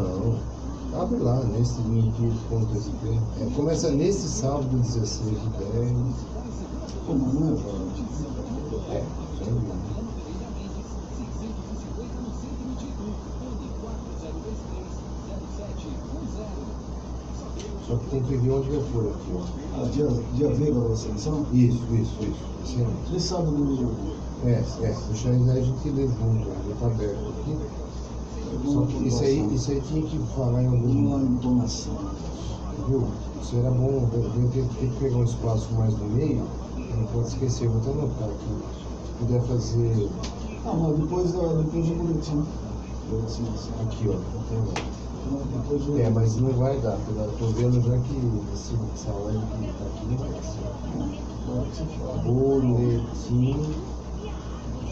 Não. Abre lá, nesse link.sp. É, começa nesse sábado 16 de 10. Como não é, É. Só que tem que ver onde eu for aqui, ó. Ah, dia, dia Veiga da seleção? Isso, isso, isso. Ele sabe no. É, é, deixa aí a gente ler junto, já tá aberto aqui. Isso aí, isso aí tinha que falar em Uma algum. entonação. Viu? Isso era bom, eu tenho que pegar um espaço mais no meio, não pode esquecer, vou até anotar aqui. Se puder fazer Ah, mas depois, da, depois do boletim. Assim. aqui, ó. Do. É, mas não vai dar, porque eu tô vendo já que esse, essa live que tá aqui não vai ser. Boletim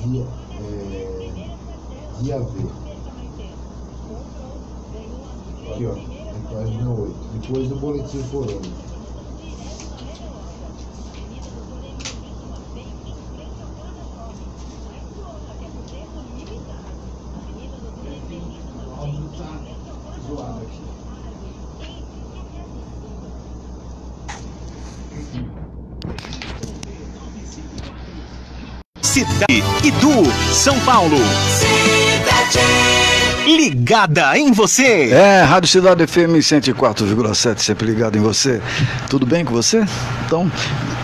via, é, via V. Aqui, ó, na página 8. Depois do boletim corona. Cidade Idu, São Paulo. Ligada em você. É, Rádio Cidade FM 104,7, sempre ligado em você. Tudo bem com você? Então,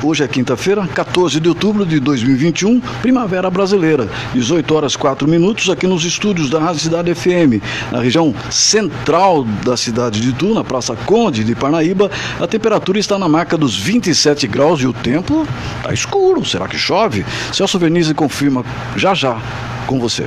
hoje é quinta-feira, 14 de outubro de 2021, Primavera Brasileira, 18 horas 4 minutos, aqui nos estúdios da Rádio Cidade FM, na região central da cidade de Itu, na Praça Conde de Parnaíba, a temperatura está na marca dos 27 graus e o tempo está escuro. Será que chove? Celso Vernizzi confirma já já com você.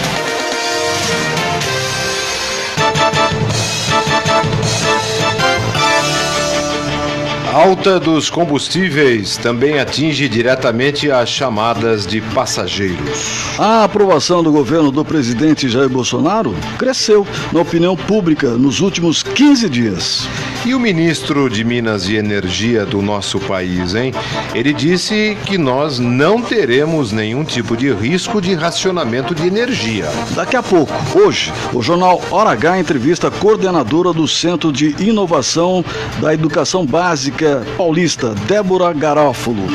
A alta dos combustíveis também atinge diretamente as chamadas de passageiros. A aprovação do governo do presidente Jair Bolsonaro cresceu na opinião pública nos últimos 15 dias. E o ministro de Minas e Energia do nosso país, hein? Ele disse que nós não teremos nenhum tipo de risco de racionamento de energia. Daqui a pouco, hoje, o jornal Hora H entrevista a coordenadora do Centro de Inovação da Educação Básica Paulista, Débora Garófalo.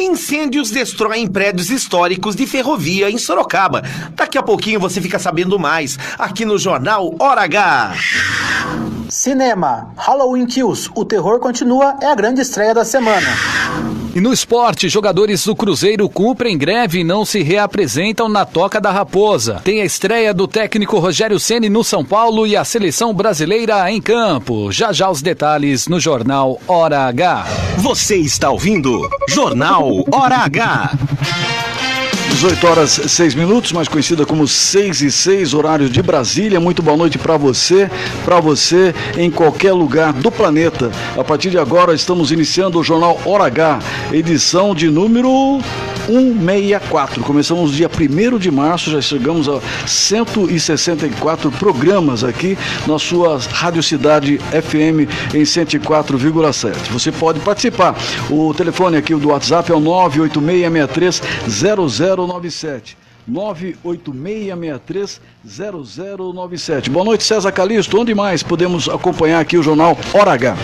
Incêndios destroem prédios históricos de ferrovia em Sorocaba. Daqui a pouquinho você fica sabendo mais aqui no Jornal Hora H. Cinema, Halloween Kills, o terror continua, é a grande estreia da semana. E no esporte, jogadores do Cruzeiro cumprem greve e não se reapresentam na Toca da Raposa. Tem a estreia do técnico Rogério Ceni no São Paulo e a seleção brasileira em campo. Já já os detalhes no jornal Hora H. Você está ouvindo Jornal Hora H. 18 horas 6 minutos, mais conhecida como 6 e 6, horário de Brasília. Muito boa noite para você, para você em qualquer lugar do planeta. A partir de agora estamos iniciando o Jornal Hora H, edição de número 164. Começamos dia 1 de março, já chegamos a 164 programas aqui na sua Rádio Cidade FM em 104,7. Você pode participar. O telefone aqui do WhatsApp é o 986630097. 986630097. Boa noite, César Calixto. Onde mais podemos acompanhar aqui o jornal Hora H?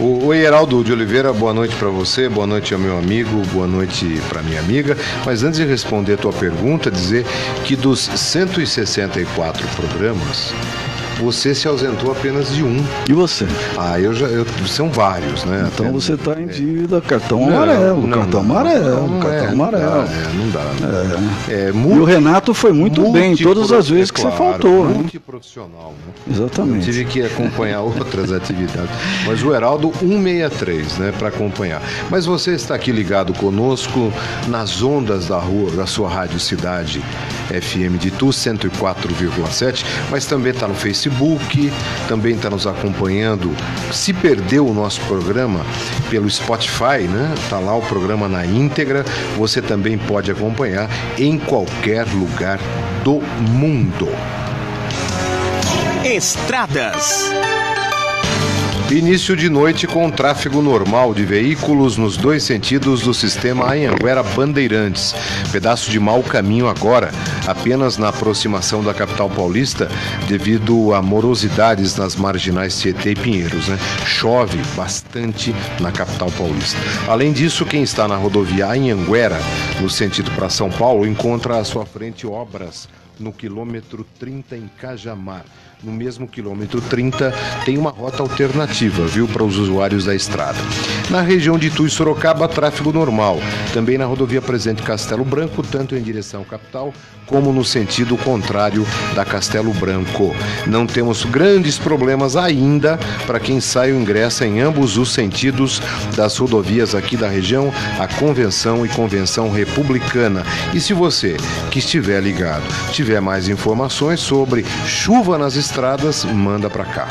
O, o Heraldo de Oliveira, boa noite para você, boa noite ao meu amigo, boa noite para minha amiga. Mas antes de responder a tua pergunta, dizer que dos 164 programas, você se ausentou apenas de um. E você? Ah, eu já. Eu, são vários, né? Então Até- você está em dívida, cartão Não, amarelo, não, cartão não, amarelo, não, cartão é, amarelo. Não dá, é, não dá. Né? É, E o multi- Renato foi muito bem todas as vezes é que claro, você faltou. né? Multiprofissional, né? Eu Exatamente. tive que acompanhar outras atividades. Mas o Heraldo 163, né, para acompanhar. Mas você está aqui ligado conosco nas ondas da rua, da sua rádio Cidade FM de Tu 104,7, mas também está no Facebook Facebook, também está nos acompanhando. Se perdeu o nosso programa pelo Spotify, né? Tá lá o programa na íntegra. Você também pode acompanhar em qualquer lugar do mundo. Estradas. Início de noite com tráfego normal de veículos nos dois sentidos do sistema Anhanguera Bandeirantes. Pedaço de mau caminho agora, apenas na aproximação da capital paulista, devido a morosidades nas marginais Tietê e Pinheiros. Né? Chove bastante na capital paulista. Além disso, quem está na rodovia Anhanguera, no sentido para São Paulo, encontra à sua frente obras no quilômetro 30 em Cajamar no mesmo quilômetro 30, tem uma rota alternativa, viu, para os usuários da estrada. Na região de Itu e Sorocaba, tráfego normal. Também na rodovia Presidente Castelo Branco, tanto em direção capital como no sentido contrário da Castelo Branco. Não temos grandes problemas ainda para quem sai ou ingressa em ambos os sentidos das rodovias aqui da região, a Convenção e Convenção Republicana. E se você que estiver ligado tiver mais informações sobre chuva nas estradas, manda para cá.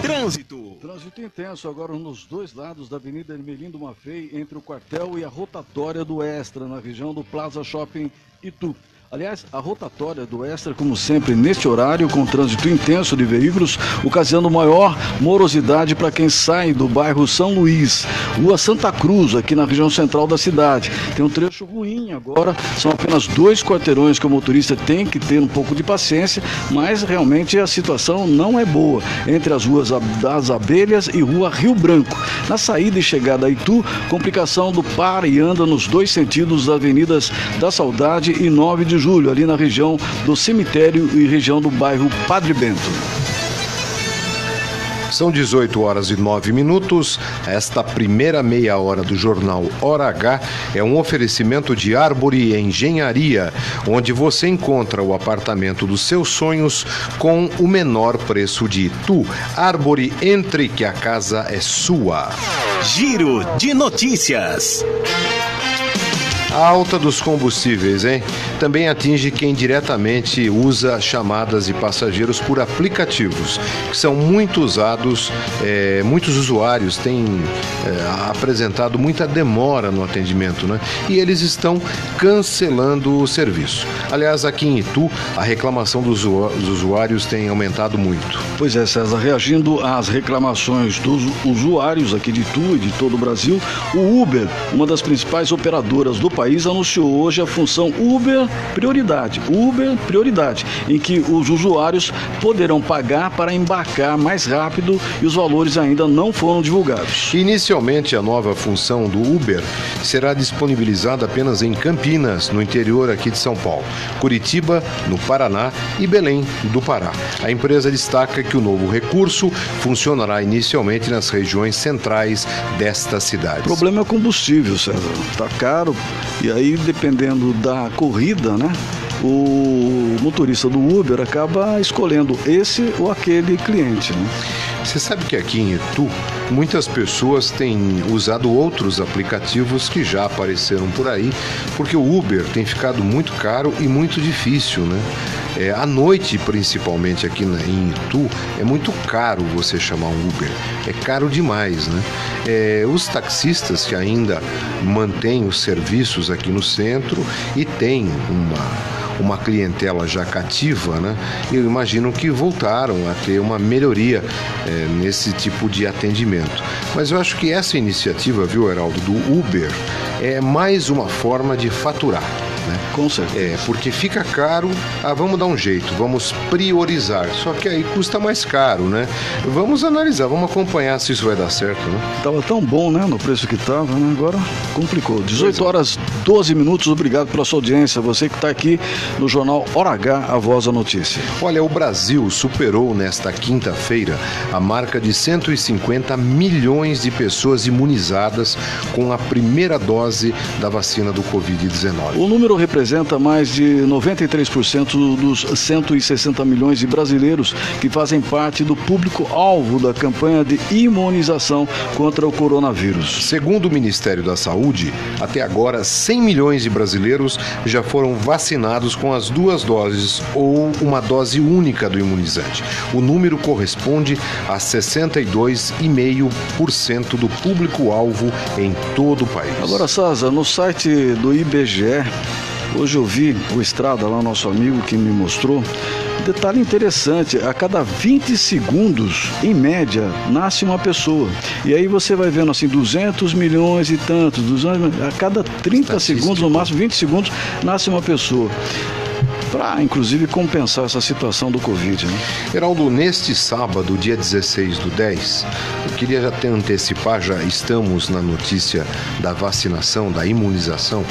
Trânsito. Trânsito intenso agora nos dois lados da Avenida Ermelindo Mafei, entre o quartel e a rotatória do Extra, na região do Plaza Shopping Itu. Aliás, a rotatória do Extra, como sempre, neste horário, com trânsito intenso de veículos, ocasionando maior morosidade para quem sai do bairro São Luís. Rua Santa Cruz, aqui na região central da cidade. Tem um trecho ruim agora, são apenas dois quarteirões que o motorista tem que ter um pouco de paciência, mas realmente a situação não é boa. Entre as ruas das Abelhas e Rua Rio Branco. Na saída e chegada a Itu, complicação do para e anda nos dois sentidos das avenidas da Saudade e 9 de julho, ali na região do cemitério e região do bairro Padre Bento. São 18 horas e 9 minutos. Esta primeira meia hora do jornal Hora H é um oferecimento de Árvore Engenharia, onde você encontra o apartamento dos seus sonhos com o menor preço de Itu. Árvore, entre que a casa é sua. Giro de notícias. A alta dos combustíveis, hein? Também atinge quem diretamente usa chamadas de passageiros por aplicativos, que são muito usados, é, muitos usuários têm é, apresentado muita demora no atendimento, né? E eles estão cancelando o serviço. Aliás, aqui em Itu, a reclamação dos usuários tem aumentado muito. Pois é, César, reagindo às reclamações dos usuários aqui de Itu e de todo o Brasil, o Uber, uma das principais operadoras do país anunciou hoje a função Uber Prioridade, Uber Prioridade, em que os usuários poderão pagar para embarcar mais rápido e os valores ainda não foram divulgados. Inicialmente, a nova função do Uber será disponibilizada apenas em Campinas, no interior aqui de São Paulo, Curitiba, no Paraná e Belém, do Pará. A empresa destaca que o novo recurso funcionará inicialmente nas regiões centrais destas cidades. O problema é combustível, César. Está caro, e aí, dependendo da corrida, né? O motorista do Uber acaba escolhendo esse ou aquele cliente. Né? Você sabe que aqui em Itu, muitas pessoas têm usado outros aplicativos que já apareceram por aí, porque o Uber tem ficado muito caro e muito difícil, né? É, à noite, principalmente aqui na, em Itu, é muito caro você chamar um Uber. É caro demais, né? É, os taxistas que ainda mantêm os serviços aqui no centro e têm uma uma clientela já cativa, né? Eu imagino que voltaram a ter uma melhoria é, nesse tipo de atendimento. Mas eu acho que essa iniciativa, viu, Heraldo, do Uber, é mais uma forma de faturar. Né? Com certeza. É, porque fica caro, ah, vamos dar um jeito, vamos priorizar. Só que aí custa mais caro, né? Vamos analisar, vamos acompanhar se isso vai dar certo, né? Tava tão bom, né? No preço que tava, né? Agora complicou. 18 é. horas 12 minutos, obrigado pela sua audiência. Você que está aqui no Jornal Hora H, a voz da notícia. Olha, o Brasil superou nesta quinta-feira a marca de 150 milhões de pessoas imunizadas com a primeira dose da vacina do Covid-19. O número representa mais de 93% dos 160 milhões de brasileiros que fazem parte do público-alvo da campanha de imunização contra o coronavírus. Segundo o Ministério da Saúde, até agora 100 milhões de brasileiros já foram vacinados com as duas doses ou uma dose única do imunizante. O número corresponde a 62,5% do público-alvo em todo o país. Agora, Saza, no site do IBGE, hoje eu vi o Estrada lá, nosso amigo que me mostrou. Detalhe interessante, a cada 20 segundos, em média, nasce uma pessoa. E aí você vai vendo assim, 200 milhões e tantos, 200, a cada 30 segundos, no máximo 20 segundos, nasce uma pessoa para inclusive compensar essa situação do Covid. Né? Geraldo, neste sábado, dia 16 do 10, eu queria já até antecipar, já estamos na notícia da vacinação, da imunização.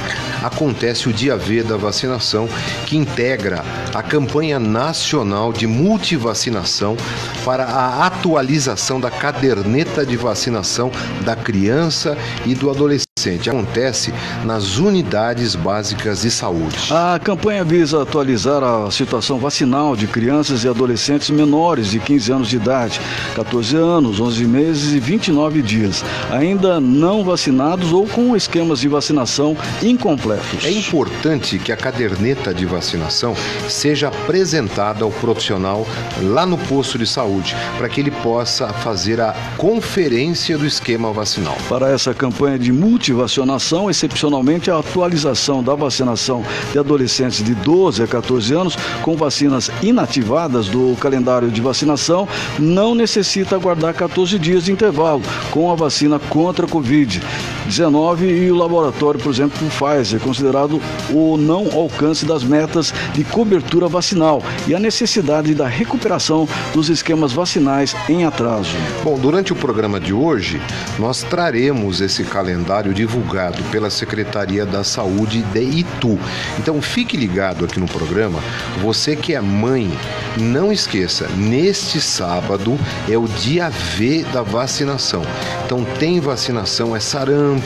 Acontece o dia V da vacinação, que integra a campanha nacional de multivacinação para a atualização da caderneta de vacinação da criança e do adolescente. Acontece nas unidades básicas de saúde. A campanha visa atualizar a situação vacinal de crianças e adolescentes menores de 15 anos de idade, 14 anos, 11 meses e 29 dias, ainda não vacinados ou com esquemas de vacinação incompletos. É importante que a caderneta de vacinação seja apresentada ao profissional lá no posto de saúde, para que ele possa fazer a conferência do esquema vacinal. Para essa campanha de multi vacinação, excepcionalmente a atualização da vacinação de adolescentes de 12 a 14 anos com vacinas inativadas do calendário de vacinação não necessita aguardar 14 dias de intervalo com a vacina contra a Covid. 19 e o laboratório, por exemplo, Pfizer, considerado o não alcance das metas de cobertura vacinal e a necessidade da recuperação dos esquemas vacinais em atraso. Bom, durante o programa de hoje, nós traremos esse calendário divulgado pela Secretaria da Saúde de Itu. Então fique ligado aqui no programa. Você que é mãe, não esqueça, neste sábado é o dia V da vacinação. Então tem vacinação, é sarampo,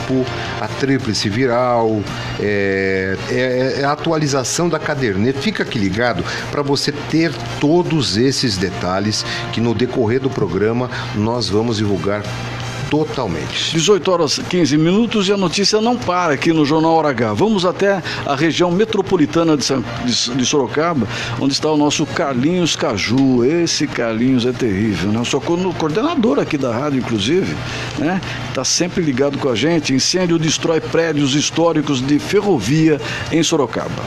a tríplice viral, é, é, é a atualização da caderneta. Fica aqui ligado para você ter todos esses detalhes que no decorrer do programa nós vamos divulgar totalmente. 18 horas 15 minutos e a notícia não para aqui no Jornal Hora H. Vamos até a região metropolitana de, de, Sorocaba, onde está o nosso Carlinhos Caju. Esse Carlinhos é terrível, né? Eu sou coordenador aqui da rádio, inclusive, né? Está sempre ligado com a gente. Incêndio destrói prédios históricos de ferrovia em Sorocaba.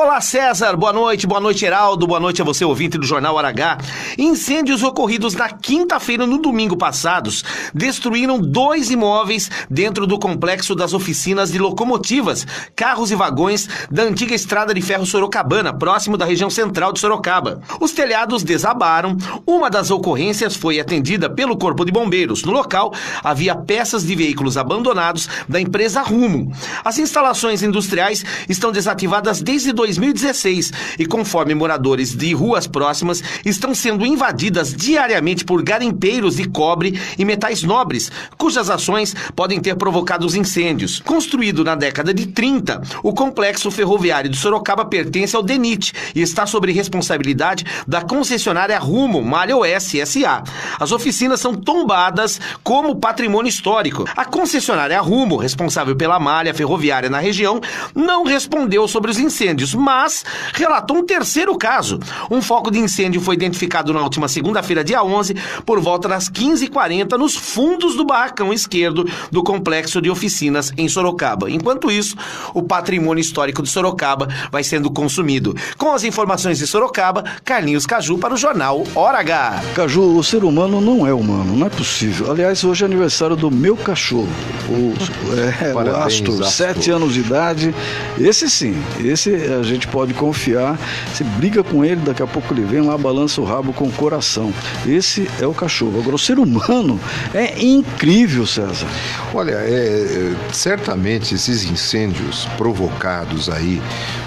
Olá César, boa noite, boa noite Heraldo, boa noite a você ouvinte do Jornal Aragá. Incêndios ocorridos na quinta-feira no domingo passados destruíram dois imóveis dentro do complexo das oficinas de locomotivas, carros e vagões da antiga estrada de ferro Sorocabana, próximo da região central de Sorocaba. Os telhados desabaram, uma das ocorrências foi atendida pelo Corpo de Bombeiros. No local havia peças de veículos abandonados da empresa Rumo. As instalações industriais estão desativadas desde 2016 e conforme moradores de ruas próximas estão sendo invadidas diariamente por garimpeiros de cobre e metais nobres, cujas ações podem ter provocado os incêndios. Construído na década de 30, o complexo ferroviário de Sorocaba pertence ao DENIT e está sob responsabilidade da concessionária Rumo Malha Oeste SA. As oficinas são tombadas como patrimônio histórico. A concessionária Rumo, responsável pela malha ferroviária na região, não respondeu sobre os incêndios, mas relatou um terceiro caso. Um foco de incêndio foi identificado na última segunda-feira, dia 11, por volta das 15h40, nos fundos do barracão esquerdo do complexo de oficinas em Sorocaba. Enquanto isso, o patrimônio histórico de Sorocaba vai sendo consumido. Com as informações de Sorocaba, Carlinhos Caju para o jornal Hora H. Caju, o ser humano não é humano, não é possível. Aliás, hoje é aniversário do meu cachorro, o, é, o Astro, sete anos de idade. Esse sim, esse a gente pode confiar. Você briga com ele, daqui a pouco ele vem lá, balança o rabo com o coração. Esse é o cachorro. Agora, o ser humano é incrível, César. Olha, é, é, certamente esses incêndios provocados aí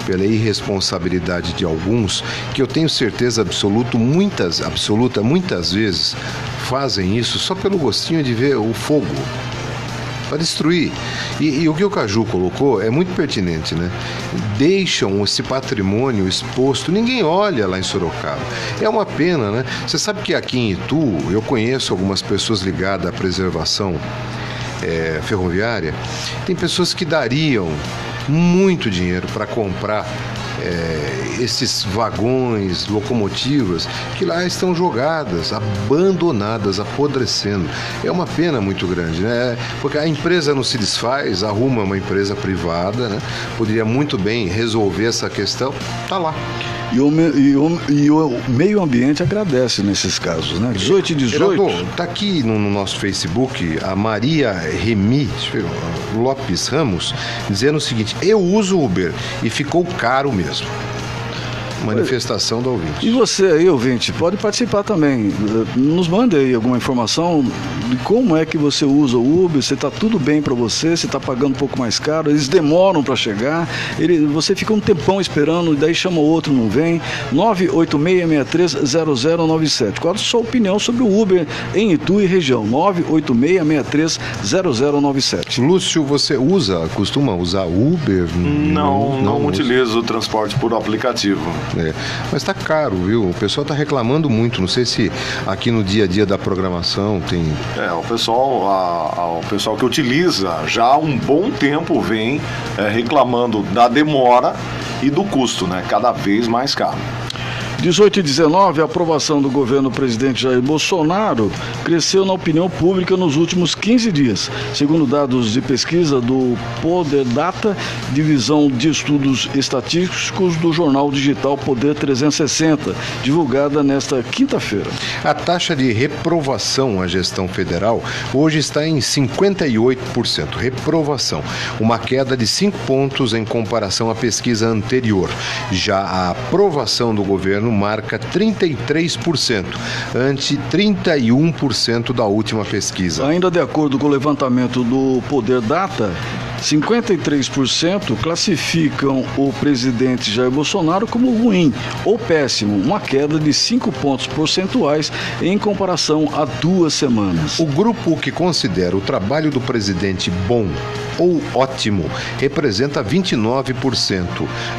pela irresponsabilidade de alguns, que eu tenho certeza absoluta, muitas, absoluta, muitas vezes fazem isso só pelo gostinho de ver o fogo para destruir. E, e, o que o Caju colocou é muito pertinente, né? Deixam esse patrimônio exposto, ninguém olha lá em Sorocaba. É uma pena, né? Você sabe que aqui em Itu, eu conheço algumas pessoas ligadas à preservação é, ferroviária, tem pessoas que dariam muito dinheiro para comprar é, esses vagões, locomotivas que lá estão jogadas, abandonadas, apodrecendo. É uma pena muito grande, né? Porque a empresa não se desfaz, arruma uma empresa privada, né? Poderia muito bem resolver essa questão, tá lá. E o, e, o, e o, meio ambiente agradece nesses casos, né? 18 e 18. Está aqui no, no, nosso Facebook a Maria Remi Lopes Ramos dizendo o seguinte: eu uso Uber e ficou caro mesmo this one. Manifestação do ouvinte. E você aí, ouvinte, pode participar também. Nos mande aí alguma informação de como é que você usa o Uber, se está tudo bem para você, se está pagando um pouco mais caro, eles demoram para chegar, ele, você fica um tempão esperando, daí chama o outro, não vem. 986630097. Qual a sua opinião sobre o Uber em Itu e região? 986630097. Lúcio, você usa, costuma usar Uber? Não, não, não utilizo o transporte por aplicativo. É, mas está caro, viu? O pessoal está reclamando muito. Não sei se aqui no dia a dia da programação tem. É, o pessoal, a, a, o pessoal que utiliza já há um bom tempo vem é, reclamando da demora e do custo, né? Cada vez mais caro. 18 e 19, a aprovação do governo presidente Jair Bolsonaro cresceu na opinião pública nos últimos 15 dias, segundo dados de pesquisa do Poder Data, divisão de estudos estatísticos do jornal digital Poder 360, divulgada nesta quinta-feira. A taxa de reprovação à gestão federal hoje está em 58%. Reprovação, uma queda de 5 pontos em comparação à pesquisa anterior. Já a aprovação do governo marca 33%, ante 31% da última pesquisa. Ainda de acordo com o levantamento do Poder Data, 53% classificam o presidente Jair Bolsonaro como ruim ou péssimo, uma queda de 5 pontos percentuais em comparação a duas semanas. O grupo que considera o trabalho do presidente bom ou ótimo representa 29%.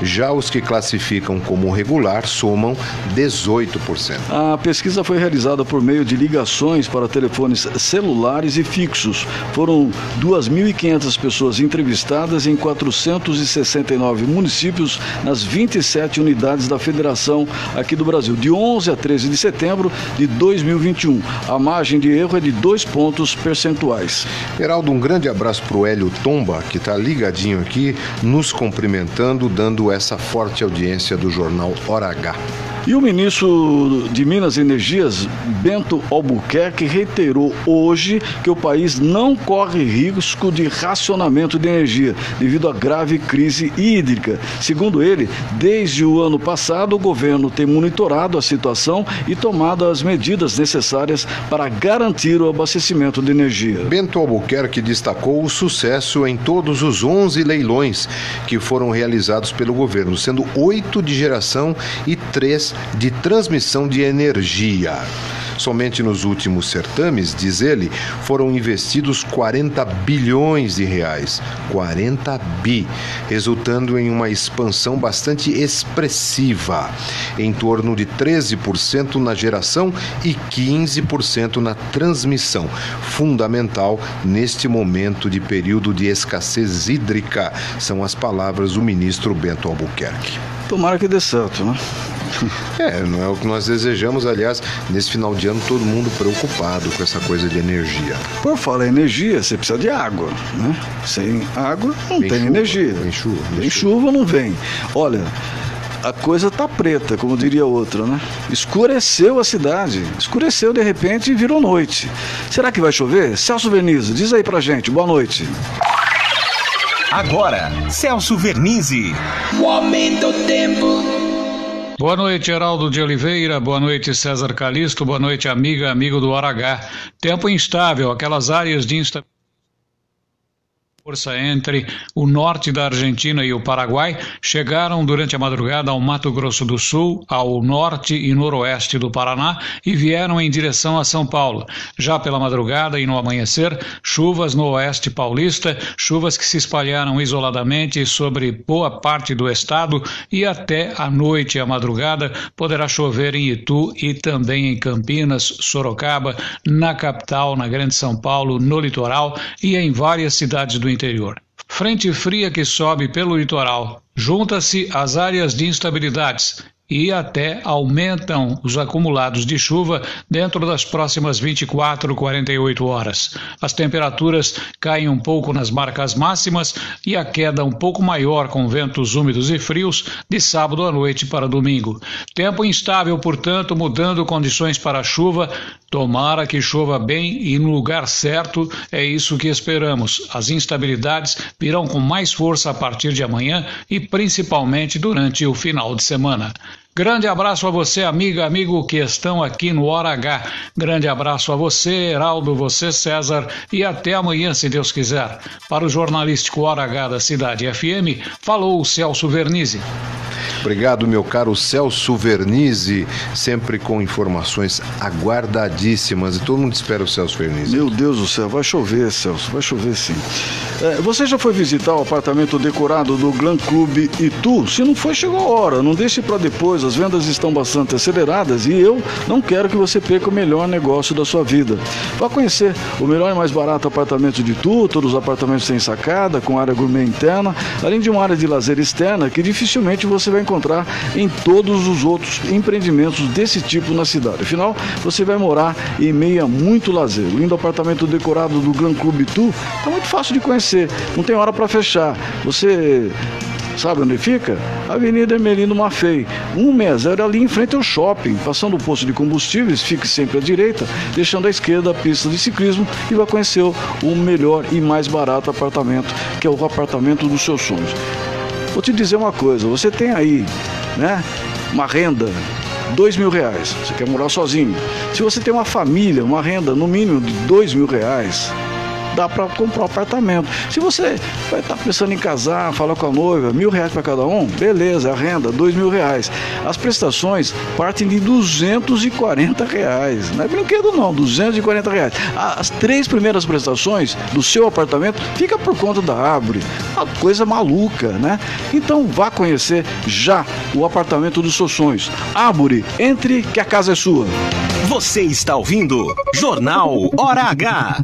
Já os que classificam como regular somam 18%. A pesquisa foi realizada por meio de ligações para telefones celulares e fixos. Foram 2.500 pessoas entrevistadas em 469 municípios nas 27 unidades da federação aqui do Brasil, de 11 a 13 de setembro de 2021. A margem de erro é de dois pontos percentuais. Geraldo, um grande abraço para o Hélio Tomba, que está ligadinho aqui, nos cumprimentando, dando essa forte audiência do jornal Hora H. E o ministro de Minas e Energias, Bento Albuquerque, reiterou hoje que o país não corre risco de racionamento de energia devido à grave crise hídrica. Segundo ele, desde o ano passado, o governo tem monitorado a situação e tomado as medidas necessárias para garantir o abastecimento de energia. Bento Albuquerque destacou o sucesso em todos os 11 leilões que foram realizados pelo governo, sendo oito de geração e três de transmissão de energia. Somente nos últimos certames, diz ele, foram investidos 40 bilhões de reais. 40 bi, resultando em uma expansão bastante expressiva, em torno de 13% na geração e 15% na transmissão, fundamental neste momento de período de escassez hídrica, são as palavras do ministro Bento Albuquerque. Tomara que dê certo, né? É, não é o que nós desejamos, aliás, nesse final de ano todo mundo preocupado com essa coisa de energia. Por falar em energia, você precisa de água, né? Sem água não vem tem chuva, energia. Vem chuva. Vem chuva. chuva não vem. Olha, a coisa tá preta, como diria outra, né? Escureceu a cidade. Escureceu de repente e virou noite. Será que vai chover? Celso Vernizzi, diz aí pra gente. Boa noite. Agora, Celso Vernizzi. O aumento do tempo. Boa noite, Heraldo de Oliveira. Boa noite, César Calisto. Boa noite, amiga, amigo do Hora H. Tempo instável, aquelas áreas de instabilidade Força entre o norte da Argentina e o Paraguai chegaram durante a madrugada ao Mato Grosso do Sul, ao norte e noroeste do Paraná e vieram em direção a São Paulo. Já pela madrugada e no amanhecer, chuvas no oeste paulista, chuvas que se espalharam isoladamente sobre boa parte do estado e até a noite e a madrugada poderá chover em Itu e também em Campinas, Sorocaba, na capital, na Grande São Paulo, no litoral e em várias cidades do interior. Frente fria que sobe pelo litoral junta-se às áreas de instabilidades e até aumentam os acumulados de chuva dentro das próximas 24, 48 horas. As temperaturas caem um pouco nas marcas máximas e a queda um pouco maior com ventos úmidos e frios de sábado à noite para domingo. Tempo instável, portanto, mudando condições para chuva. Tomara que chova bem e no lugar certo, é isso que esperamos. As instabilidades virão com mais força a partir de amanhã e principalmente durante o final de semana. Grande abraço a você, amiga, amigo que estão aqui no Hora H. Grande abraço a você, Heraldo, você, César, e até amanhã, se Deus quiser. Para o jornalístico Hora H da Cidade FM, falou o Celso Vernizzi. Obrigado, meu caro Celso Vernizzi, sempre com informações aguardadíssimas. E todo mundo espera o Celso Vernizzi. Meu Deus do céu, vai chover, Celso, vai chover sim. É, você já foi visitar o apartamento decorado do Glam Club Itu? Se não foi, chegou a hora. Não deixe para depois, as vendas estão bastante aceleradas e eu não quero que você perca o melhor negócio da sua vida. Vá conhecer o melhor e mais barato apartamento de Itu, todos os apartamentos sem sacada, com área gourmet interna, além de uma área de lazer externa que dificilmente você vai encontrar em todos os outros empreendimentos desse tipo na cidade. Afinal, você vai morar em meio a muito lazer. O lindo apartamento decorado do Gran Club Itu é muito fácil de conhecer, não tem hora para fechar. Você Sabe onde fica? Avenida Ermelino Maffei, 160 ali em frente ao shopping. Passando o posto de combustíveis, fique sempre à direita, deixando à esquerda a pista de ciclismo e vai conhecer o melhor e mais barato apartamento, que é o apartamento dos seus sonhos. Vou te dizer uma coisa, você tem aí, né, uma renda dois mil reais. Você quer morar sozinho. Se você tem uma família, uma renda no mínimo de dois mil reais, dá para comprar um apartamento. Se você vai estar tá pensando em casar, falar com a noiva, mil reais para cada um, beleza, a renda, dois mil reais. As prestações partem de 240 reais. Não é brinquedo não, 240 reais. As três primeiras prestações do seu apartamento fica por conta da árvore. Uma coisa maluca, né? Então vá conhecer já o apartamento dos seus sonhos. Árvore, entre que a casa é sua. Você está ouvindo Jornal Hora H.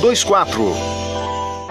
24.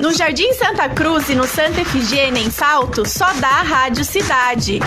No Jardim Santa Cruz e no Santa Efigênia, em Salto, só dá a Rádio Cidade.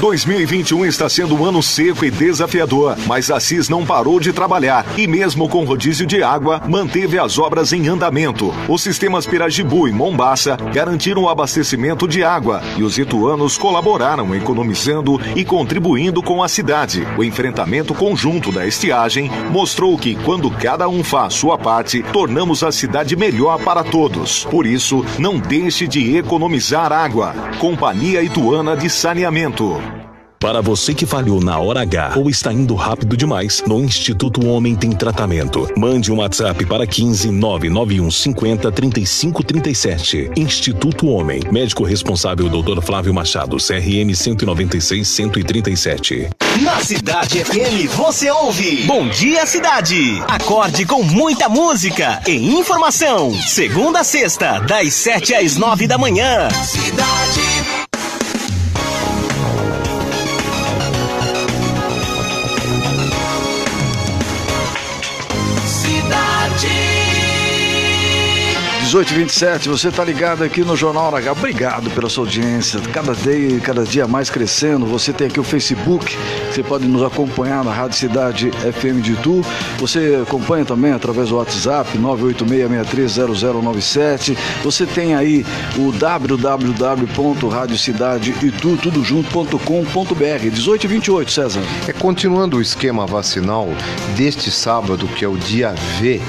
2021 está sendo um ano seco e desafiador, mas a CIS não parou de trabalhar e mesmo com rodízio de água, manteve as obras em andamento. Os sistemas Pirajibu e Mombaça garantiram o abastecimento de água e os ituanos colaboraram economizando e contribuindo com a cidade. O enfrentamento conjunto da estiagem mostrou que quando cada um faz sua parte, tornamos a cidade melhor para todos. Anos. Por isso, não deixe de economizar água. Companhia Ituana de Saneamento. Para você que falhou na hora H ou está indo rápido demais, no Instituto Homem tem tratamento. Mande um WhatsApp para 15 991 50 35 37. Instituto Homem. Médico responsável Dr. Flávio Machado, CRM 196 137. Na Cidade FM você ouve Bom Dia Cidade. Acorde com muita música e informação. Segunda a sexta, das 7 às 9 da manhã. Cidade. Cidade. 1827, você está ligado aqui no Jornal H. Obrigado pela sua audiência. Cada dia, cada dia mais crescendo. Você tem aqui o Facebook, você pode nos acompanhar na Rádio Cidade FM de Itu. Você acompanha também através do WhatsApp 986630097. Você tem aí o www.radiocidadeitu, tudo junto.com.br. 1828, César. É continuando o esquema vacinal deste sábado, que é o dia V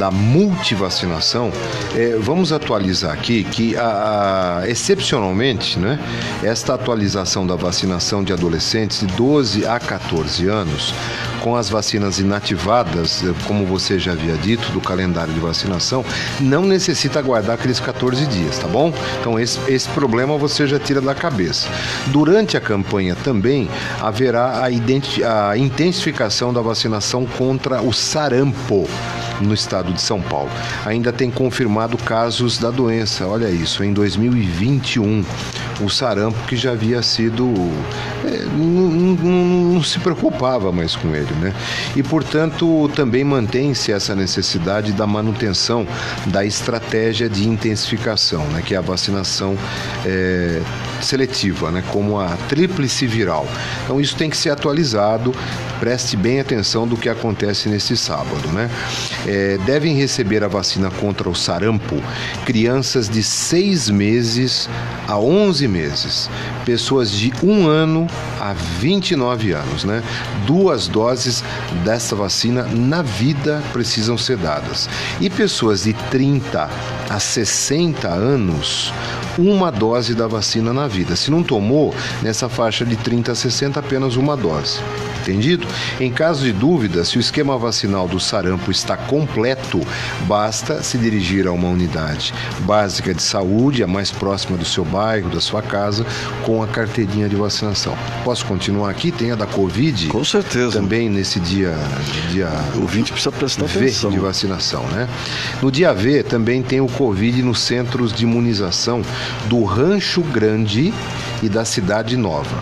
da multivacinação, é, vamos atualizar aqui que, a, a, excepcionalmente, né, esta atualização da vacinação de adolescentes de 12 a 14 anos, com as vacinas inativadas, como você já havia dito, do calendário de vacinação, não necessita aguardar aqueles 14 dias, tá bom? Então, esse, esse problema você já tira da cabeça. Durante a campanha também haverá a, a intensificação da vacinação contra o sarampo no estado de São Paulo. Ainda tem confirmado casos da doença, olha isso, em 2021. O sarampo que já havia sido. É, não, não, não, se preocupava mais com ele, né? E, portanto, também mantém-se essa necessidade da manutenção da estratégia de intensificação, né? Que é a vacinação é, seletiva, né? Como a tríplice viral. Então, isso tem que ser atualizado. Preste bem atenção do que acontece nesse sábado, né? É, devem receber a vacina contra o sarampo crianças de 6 meses a 11 meses, pessoas de 1 ano a 29 anos, né? Duas doses dessa vacina na vida precisam ser dadas. E pessoas de 30 a 60 anos, uma dose da vacina na vida. Se não tomou, nessa faixa de 30 a 60, apenas uma dose. Entendido? Em caso de dúvida, se o esquema vacinal do sarampo está completo, basta se dirigir a uma unidade básica de saúde, a mais próxima do seu bairro, da sua casa, com a carteirinha de vacinação. Posso continuar aqui? Tem a da Covid? Com certeza. Também nesse dia. dia o 20 precisa prestar v atenção. de vacinação, né? No dia V também tem o Covid nos centros de imunização do Rancho Grande e da Cidade Nova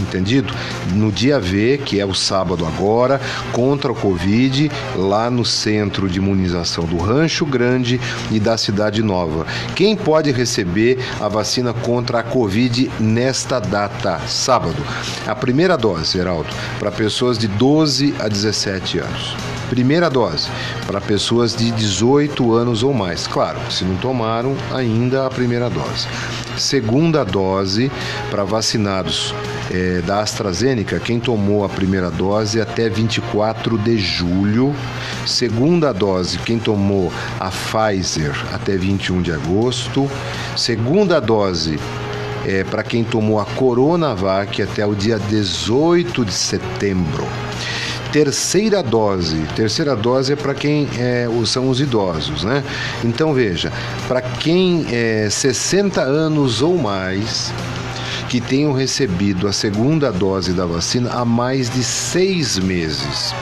entendido? No dia V, que é o sábado agora, contra o Covid, lá no centro de imunização do Rancho Grande e da Cidade Nova. Quem pode receber a vacina contra a Covid nesta data, sábado? A primeira dose, Geraldo, para pessoas de 12 a 17 anos. Primeira dose para pessoas de 18 anos ou mais. Claro, se não tomaram ainda a primeira dose. Segunda dose para vacinados é, da AstraZeneca, quem tomou a primeira dose até 24 de julho. Segunda dose, quem tomou a Pfizer até 21 de agosto. Segunda dose é, para quem tomou a Coronavac até o dia 18 de setembro terceira dose. Terceira dose é para quem é, são os idosos, né? Então veja, para quem é 60 anos ou mais que tenham recebido a segunda dose da vacina há mais de seis meses,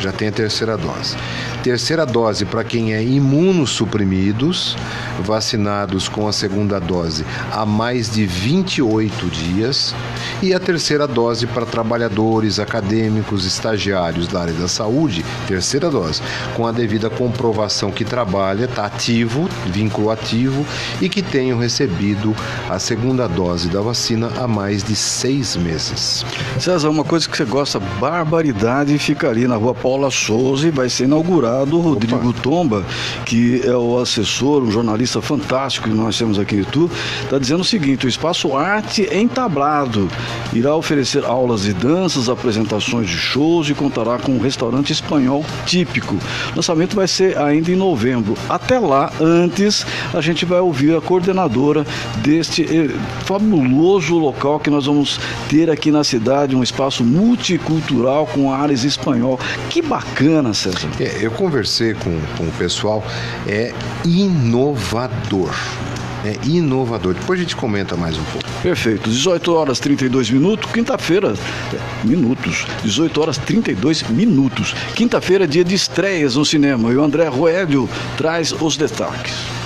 já tem a terceira dose. Terceira dose para quem é imunossuprimidos, vacinados com a segunda dose há mais de 28 dias. E a terceira dose para trabalhadores, acadêmicos, estagiários da área da saúde, terceira dose, com a devida comprovação que trabalha, está ativo, vínculo ativo e que tenham recebido a segunda dose da vacina há mais de seis meses. César, uma coisa que você gosta, barbaridade, fica ali na rua Paula Souza e vai ser inaugurada convidado, Rodrigo Tomba, que é o assessor, um jornalista fantástico que nós temos aqui em Itu, está dizendo o seguinte: o Espaço Arte Entablado irá oferecer aulas de danças, apresentações de shows e contará com um restaurante espanhol típico. O lançamento vai ser ainda em novembro. Até lá, antes, a gente vai ouvir a coordenadora deste eh, fabuloso local que nós vamos ter aqui na cidade, um espaço multicultural com áreas espanhol. Que bacana, César. É, eu conversei com, com o pessoal, é inovador. É inovador. Depois a gente comenta mais um pouco. Perfeito. 18 horas 32 minutos, quinta-feira, é, minutos. 18 horas 32 minutos. Quinta-feira, dia de estreias no cinema. E o André Roélio traz os destaques.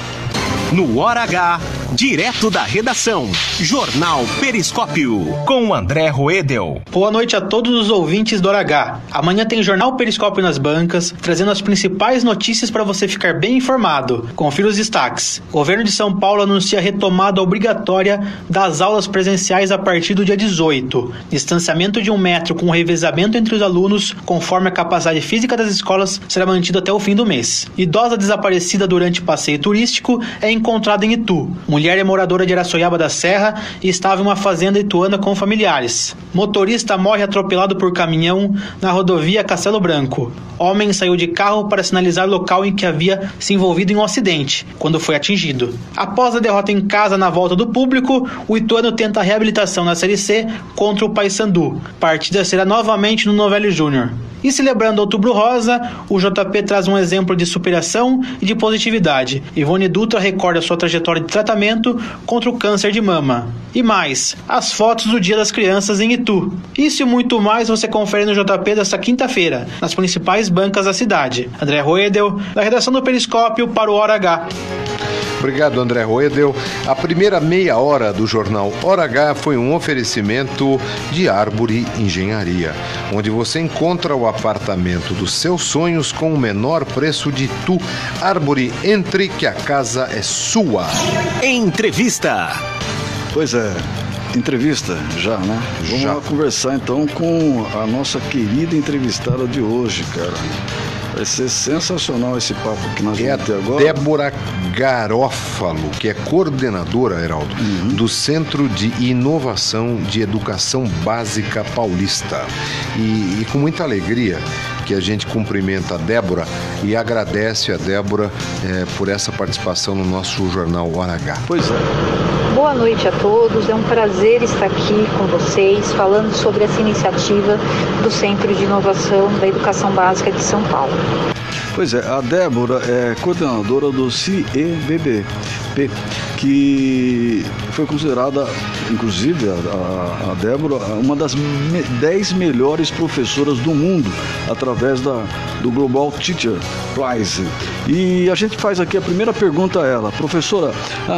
No Hora H, direto da redação, Jornal Periscópio, com André Roedel. Boa noite a todos os ouvintes do Hora H. Amanhã tem Jornal Periscópio nas bancas, trazendo as principais notícias para você ficar bem informado. Confira os destaques. Governo de São Paulo anuncia retomada obrigatória das aulas presenciais a partir do dia 18. Distanciamento de um metro com revezamento entre os alunos, conforme a capacidade física das escolas, será mantido até o fim do mês. Idosa desaparecida durante passeio turístico é encontrada em Itu. Mulher é moradora de Araçoiaba da Serra e estava em uma fazenda ituana com familiares. Motorista morre atropelado por caminhão na rodovia Castelo Branco. Homem saiu de carro para sinalizar local em que havia se envolvido em um acidente, quando foi atingido. Após a derrota em casa na volta do público, o Ituano tenta a reabilitação na Série C contra o Paysandu. Partida será novamente no Novelli Júnior. E celebrando Outubro Rosa, o JP traz um exemplo de superação e de positividade. Ivone Dutra recorda sua trajetória de tratamento contra o câncer de mama. E mais, as fotos do Dia das Crianças em Itu. Isso e muito mais você confere no JP desta quinta-feira, nas principais bancas da cidade. André Roedel, da redação do Periscópio para o Hora H. Obrigado, André Roedel. A primeira meia hora do jornal Hora H foi um oferecimento de Árvore Engenharia, onde você encontra o apartamento dos seus sonhos com o menor preço de tu. Árvore, entre que a casa é sua. Entrevista. Pois é, entrevista já, né? Vamos Já. lá conversar então com a nossa querida entrevistada de hoje, cara. Vai ser sensacional esse papo que nós É vamos ter agora. Débora Garófalo, que é coordenadora, Heraldo, do Centro de Inovação de Educação Básica Paulista. E, e com muita alegria que a gente cumprimenta a Débora e agradece a Débora eh, por essa participação no nosso jornal Hora H. Pois é. Boa noite a todos, é um prazer estar aqui com vocês falando sobre essa iniciativa do Centro de Inovação da Educação Básica de São Paulo. Pois é, a Débora é coordenadora do CIEBB, Que foi considerada, inclusive, a, a- Débora, uma das me- 10 melhores professoras do mundo, através da, do Global Teacher Prize. E a gente faz aqui a primeira pergunta a ela. Professora,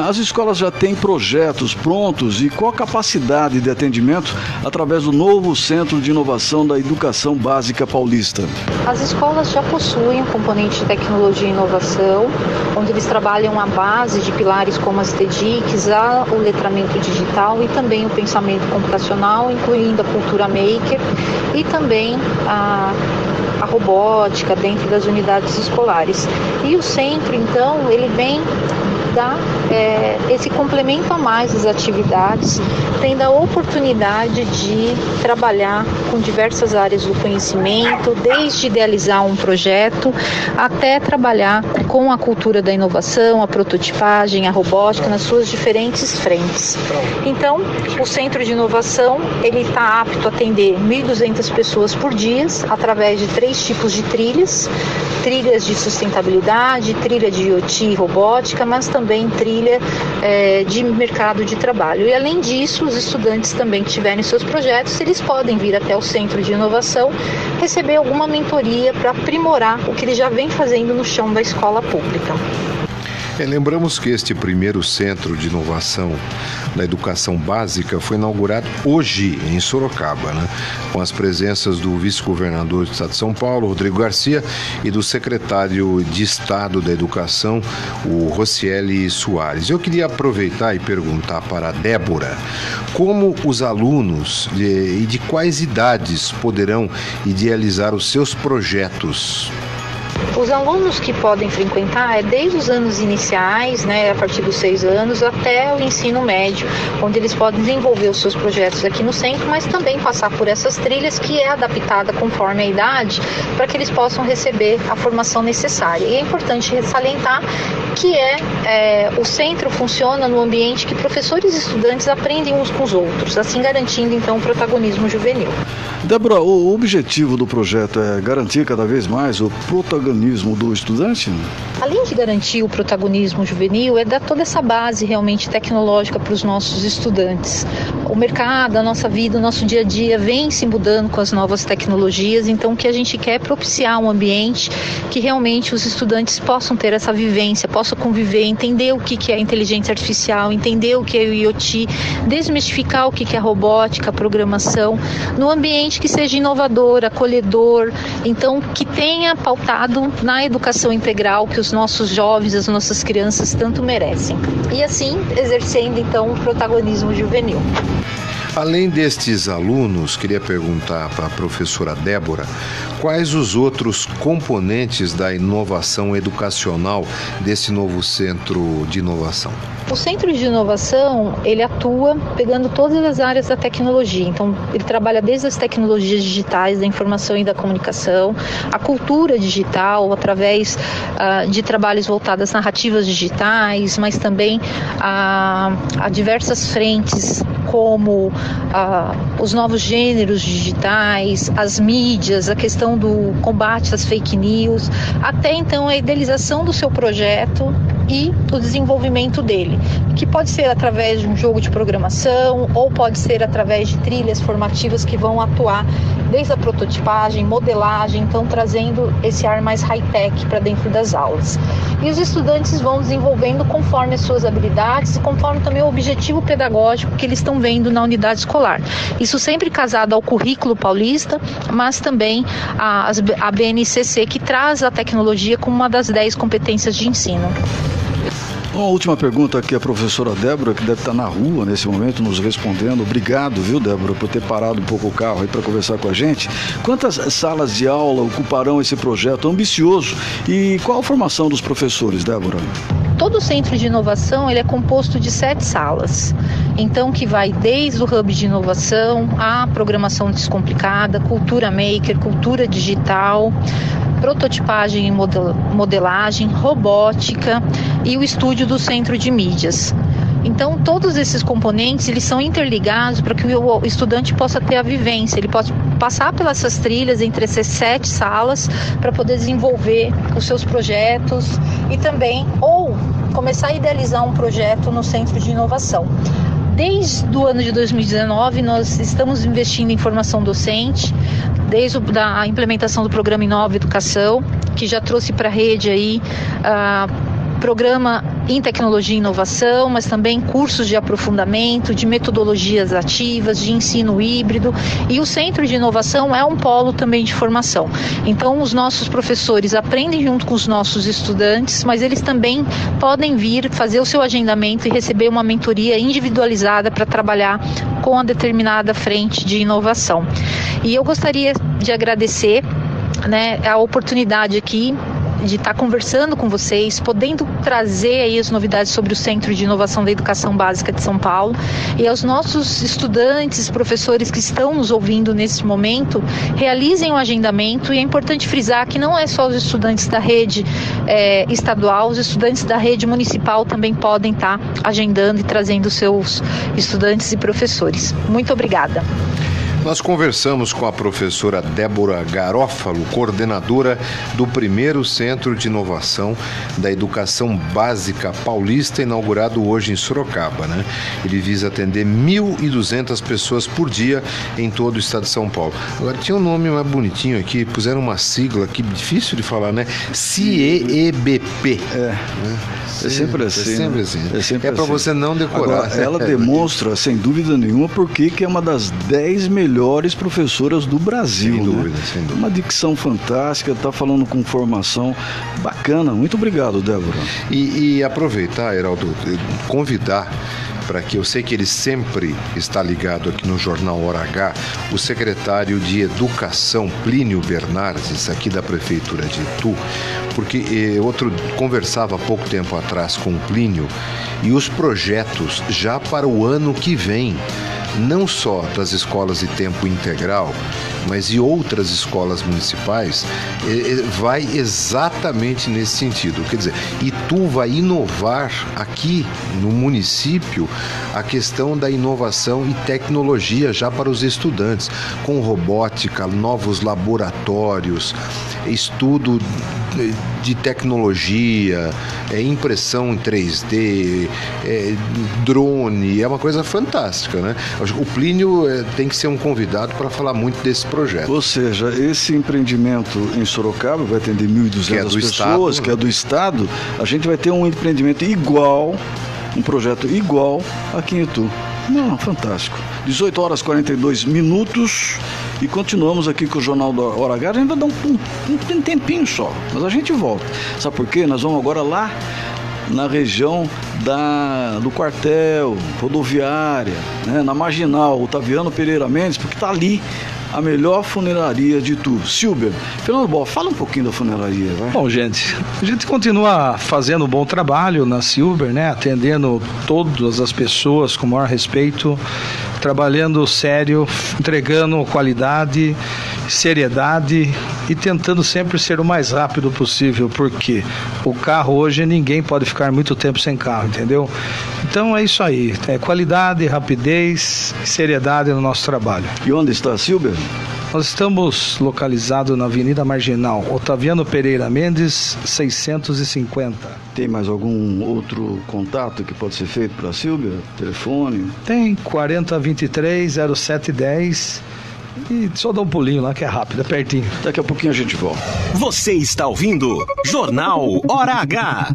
as escolas já têm projetos prontos e qual a capacidade de atendimento através do novo Centro de Inovação da Educação Básica Paulista? As escolas já possuem um componente de tecnologia e inovação, onde eles trabalham a base de pilares como as TEDICs, a- o letramento digital e também o pensamento computacional, incluindo a cultura maker e também a, a robótica dentro das unidades escolares. E o centro, então, ele vem dar é, esse complemento a mais das atividades, tendo a oportunidade de trabalhar com diversas áreas do conhecimento, desde idealizar um projeto até trabalhar com a cultura da inovação, a prototipagem, a robótica nas suas diferentes frentes. Então, o Centro de Inovação ele está apto a atender 1.200 pessoas por dia através de três tipos de trilhas, trilhas de sustentabilidade, trilha de IoT e robótica, mas também trilha eh, de mercado de trabalho. E além disso, os estudantes também que tiverem seus projetos, eles podem vir até o Centro de Inovação receber alguma mentoria para aprimorar o que eles já vêm fazendo no chão da escola pública. É, lembramos que este primeiro centro de inovação da educação básica foi inaugurado hoje em Sorocaba, né? com as presenças do vice-governador do estado de São Paulo, Rodrigo Garcia, e do secretário de Estado da Educação, o Rocieli Soares. Eu queria aproveitar e perguntar para a Débora como os alunos e de quais idades poderão idealizar os seus projetos. Os alunos que podem frequentar é desde os anos iniciais, né, a partir dos seis anos, até o ensino médio, onde eles podem desenvolver os seus projetos aqui no centro, mas também passar por essas trilhas que é adaptada conforme a idade, para que eles possam receber a formação necessária. E é importante salientar que é, é o centro funciona no ambiente que professores e estudantes aprendem uns com os outros, assim garantindo então o protagonismo juvenil. Débora, o objetivo do projeto é garantir cada vez mais o protagonismo do estudante? Além de garantir o protagonismo juvenil, é dar toda essa base realmente tecnológica para os nossos estudantes. O mercado, a nossa vida, o nosso dia a dia vem se mudando com as novas tecnologias, então o que a gente quer é propiciar um ambiente que realmente os estudantes possam ter essa vivência, possam conviver, entender o que é inteligência artificial, entender o que é o IoT, desmistificar o que é robótica, programação, no ambiente que seja inovador, acolhedor, então que tenha pautado na educação integral que os nossos jovens, as nossas crianças tanto merecem. E assim exercendo então o protagonismo juvenil. Thank you. Além destes alunos, queria perguntar para a professora Débora quais os outros componentes da inovação educacional desse novo centro de inovação. O centro de inovação ele atua pegando todas as áreas da tecnologia. Então ele trabalha desde as tecnologias digitais, da informação e da comunicação, a cultura digital através uh, de trabalhos voltados às narrativas digitais, mas também a, a diversas frentes como os novos gêneros digitais, as mídias, a questão do combate às fake news, até então a idealização do seu projeto e o desenvolvimento dele, que pode ser através de um jogo de programação ou pode ser através de trilhas formativas que vão atuar desde a prototipagem, modelagem, então trazendo esse ar mais high-tech para dentro das aulas. E os estudantes vão desenvolvendo conforme as suas habilidades e conforme também o objetivo pedagógico que eles estão vendo na unidade escolar. Isso sempre casado ao currículo paulista, mas também a, a BNCC, que traz a tecnologia como uma das 10 competências de ensino. Uma última pergunta aqui a professora Débora, que deve estar na rua nesse momento nos respondendo. Obrigado, viu, Débora, por ter parado um pouco o carro aí para conversar com a gente. Quantas salas de aula ocuparão esse projeto ambicioso e qual a formação dos professores, Débora? Todo o centro de inovação ele é composto de sete salas. Então, que vai desde o hub de inovação, a programação descomplicada, cultura maker, cultura digital, prototipagem e modelagem, robótica e o estúdio do centro de mídias. Então, todos esses componentes eles são interligados para que o estudante possa ter a vivência, ele possa passar pelas essas trilhas entre essas sete salas para poder desenvolver os seus projetos e também ou começar a idealizar um projeto no centro de inovação. Desde o ano de 2019, nós estamos investindo em formação docente, desde a implementação do programa Inova Educação, que já trouxe para a rede aí uh, programa em tecnologia e inovação, mas também cursos de aprofundamento, de metodologias ativas, de ensino híbrido. E o Centro de Inovação é um polo também de formação. Então, os nossos professores aprendem junto com os nossos estudantes, mas eles também podem vir fazer o seu agendamento e receber uma mentoria individualizada para trabalhar com a determinada frente de inovação. E eu gostaria de agradecer né, a oportunidade aqui de estar tá conversando com vocês, podendo trazer aí as novidades sobre o Centro de Inovação da Educação Básica de São Paulo e aos nossos estudantes, professores que estão nos ouvindo nesse momento, realizem o agendamento e é importante frisar que não é só os estudantes da rede é, estadual, os estudantes da rede municipal também podem estar tá agendando e trazendo seus estudantes e professores. Muito obrigada. Nós conversamos com a professora Débora Garófalo, coordenadora do primeiro Centro de Inovação da Educação Básica Paulista, inaugurado hoje em Sorocaba. Né? Ele visa atender 1.200 pessoas por dia em todo o estado de São Paulo. Agora, tinha um nome mais bonitinho aqui, puseram uma sigla aqui, difícil de falar, né? CIEBP. É. Né? É sempre assim. É sempre assim. É, sempre é para assim. você não decorar. Agora, ela demonstra, sem dúvida nenhuma, porque que é uma das 10 melhores professoras do Brasil. Sem né? dúvida, sem dúvida. Uma dicção fantástica, está falando com formação bacana. Muito obrigado, Débora. E, e aproveitar, Heraldo, convidar para que eu sei que ele sempre está ligado aqui no Jornal Hora H, o secretário de Educação, Plínio Bernardes, aqui da Prefeitura de Itu, porque eh, outro conversava há pouco tempo atrás com o Plínio e os projetos já para o ano que vem não só das escolas de tempo integral, mas e outras escolas municipais, vai exatamente nesse sentido. Quer dizer, Itu vai inovar aqui no município a questão da inovação e tecnologia já para os estudantes, com robótica, novos laboratórios, estudo de tecnologia, é, impressão em 3D, é, drone, é uma coisa fantástica, né? O Plínio é, tem que ser um convidado para falar muito desse projeto. Ou seja, esse empreendimento em Sorocaba vai atender 1.200 é pessoas, estado, que é do Estado, a gente vai ter um empreendimento igual, um projeto igual aqui em Itu. Não, fantástico. 18 horas e 42 minutos e continuamos aqui com o Jornal da Hora H. Ainda dá um, um, um tempinho só, mas a gente volta. Sabe por quê? Nós vamos agora lá na região da, do quartel, rodoviária, né, na marginal, Otaviano Pereira Mendes, porque está ali a melhor funeraria de tu. Silber, Fernando Ball, fala um pouquinho da funeraria, vai. Bom, gente, a gente continua fazendo um bom trabalho na Silber, né? Atendendo todas as pessoas com maior respeito, trabalhando sério, entregando qualidade, seriedade e tentando sempre ser o mais rápido possível, porque o carro hoje ninguém pode ficar muito tempo sem carro, entendeu? Então é isso aí, é qualidade, rapidez e seriedade no nosso trabalho. E onde está a Silber? Nós estamos localizados na Avenida Marginal, Otaviano Pereira Mendes, 650. Tem mais algum outro contato que pode ser feito para a Silvia? Telefone? Tem 4023 0710 e só dá um pulinho lá que é rápido, é pertinho. Daqui a pouquinho a gente volta. Você está ouvindo Jornal Hora H.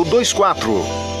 024.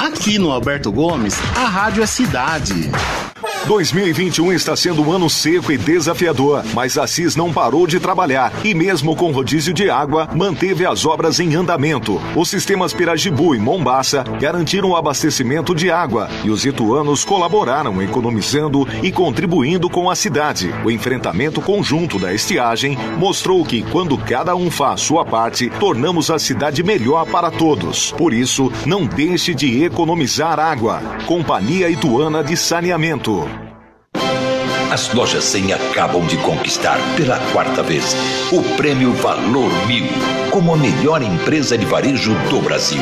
Aqui no Alberto Gomes, a rádio é cidade. 2021 está sendo um ano seco e desafiador, mas a CIS não parou de trabalhar e mesmo com rodízio de água, manteve as obras em andamento. Os sistemas Pirajibu e Mombaça garantiram o abastecimento de água e os ituanos colaboraram economizando e contribuindo com a cidade. O enfrentamento conjunto da estiagem mostrou que quando cada um faz sua parte, tornamos a cidade melhor para todos. Por isso, não deixe de economizar água. Companhia Ituana de Saneamento. As lojas 100 acabam de conquistar pela quarta vez o prêmio Valor Mil como a melhor empresa de varejo do Brasil.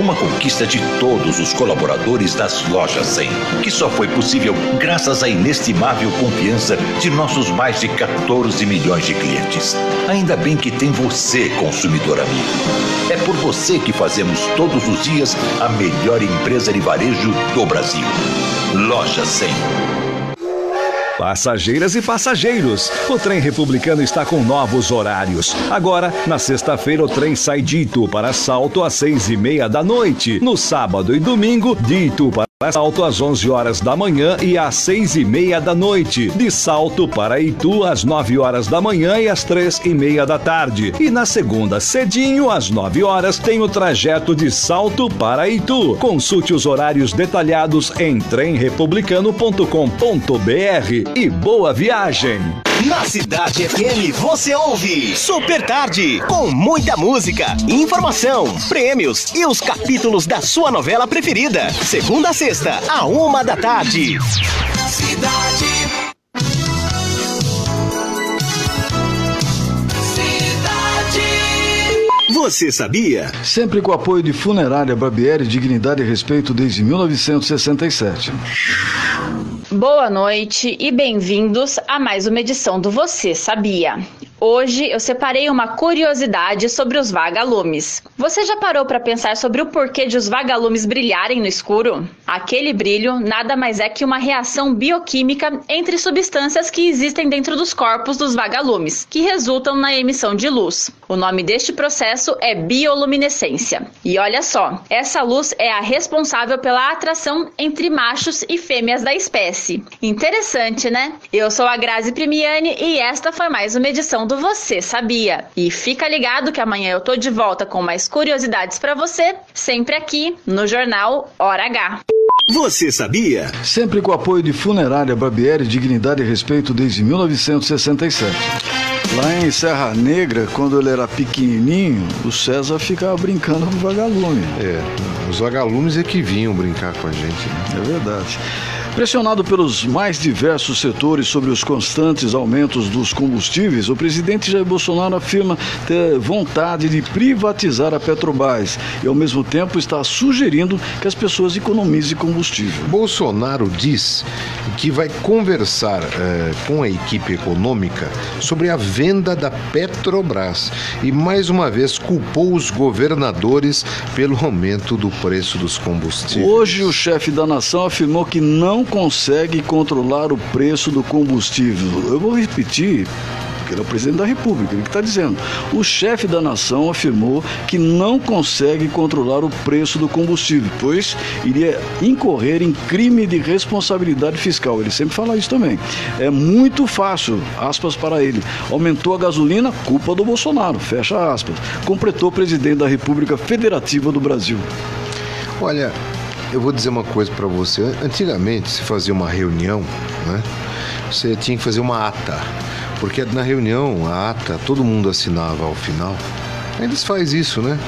Uma conquista de todos os colaboradores das lojas 100, que só foi possível graças à inestimável confiança de nossos mais de 14 milhões de clientes. Ainda bem que tem você, consumidor amigo. É por você que fazemos todos os dias a melhor empresa de varejo do Brasil. Loja 100. Passageiras e passageiros, o trem republicano está com novos horários. Agora, na sexta-feira, o trem sai de Itu para Salto às seis e meia da noite. No sábado e domingo, de Itu para Salto às 11 horas da manhã e às 6 e meia da noite. De Salto para Itu às 9 horas da manhã e às 3 e meia da tarde. E na segunda, cedinho, às 9 horas, tem o trajeto de Salto para Itu. Consulte os horários detalhados em tremrepublicano.com.br e boa viagem! Na Cidade FM você ouve Super Tarde, com muita música, informação, prêmios e os capítulos da sua novela preferida. Segunda a sexta, a uma da tarde. Cidade. Cidade. Você sabia? Sempre com o apoio de Funerária Barbieri, Dignidade e Respeito desde 1967. Boa noite e bem-vindos a mais uma edição do Você Sabia. Hoje eu separei uma curiosidade sobre os vagalumes. Você já parou para pensar sobre o porquê de os vagalumes brilharem no escuro? Aquele brilho nada mais é que uma reação bioquímica entre substâncias que existem dentro dos corpos dos vagalumes, que resultam na emissão de luz. O nome deste processo é bioluminescência. E olha só, essa luz é a responsável pela atração entre machos e fêmeas da espécie. Interessante, né? Eu sou a Grazi Primiani e esta foi mais uma edição do Você Sabia. E fica ligado que amanhã eu tô de volta com mais curiosidades para você, sempre aqui no jornal Hora H. Você sabia? Sempre com o apoio de Funerária Barbieri, Dignidade e Respeito desde 1967. Lá em Serra Negra, quando ele era pequenininho, o César ficava brincando com vagalume. É, os vagalumes é que vinham brincar com a gente. Né? É verdade. Pressionado pelos mais diversos setores sobre os constantes aumentos dos combustíveis, o presidente Jair Bolsonaro afirma ter vontade de privatizar a Petrobras e, ao mesmo tempo, está sugerindo que as pessoas economizem combustível. Bolsonaro diz que vai conversar eh, com a equipe econômica sobre a venda da Petrobras e, mais uma vez, culpou os governadores pelo aumento do preço dos combustíveis. Hoje, o chefe da nação afirmou que não consegue controlar o preço do combustível. Eu vou repetir, porque ele é o presidente da República, ele que está dizendo. O chefe da nação afirmou que não consegue controlar o preço do combustível, pois iria incorrer em crime de responsabilidade fiscal. Ele sempre fala isso também. É muito fácil, aspas para ele. Aumentou a gasolina, culpa do Bolsonaro, fecha aspas. Completou o presidente da República Federativa do Brasil. Olha, eu vou dizer uma coisa para você. Antigamente, se fazia uma reunião, né? Você tinha que fazer uma ata, porque na reunião a ata todo mundo assinava ao final. Se faz isso, né?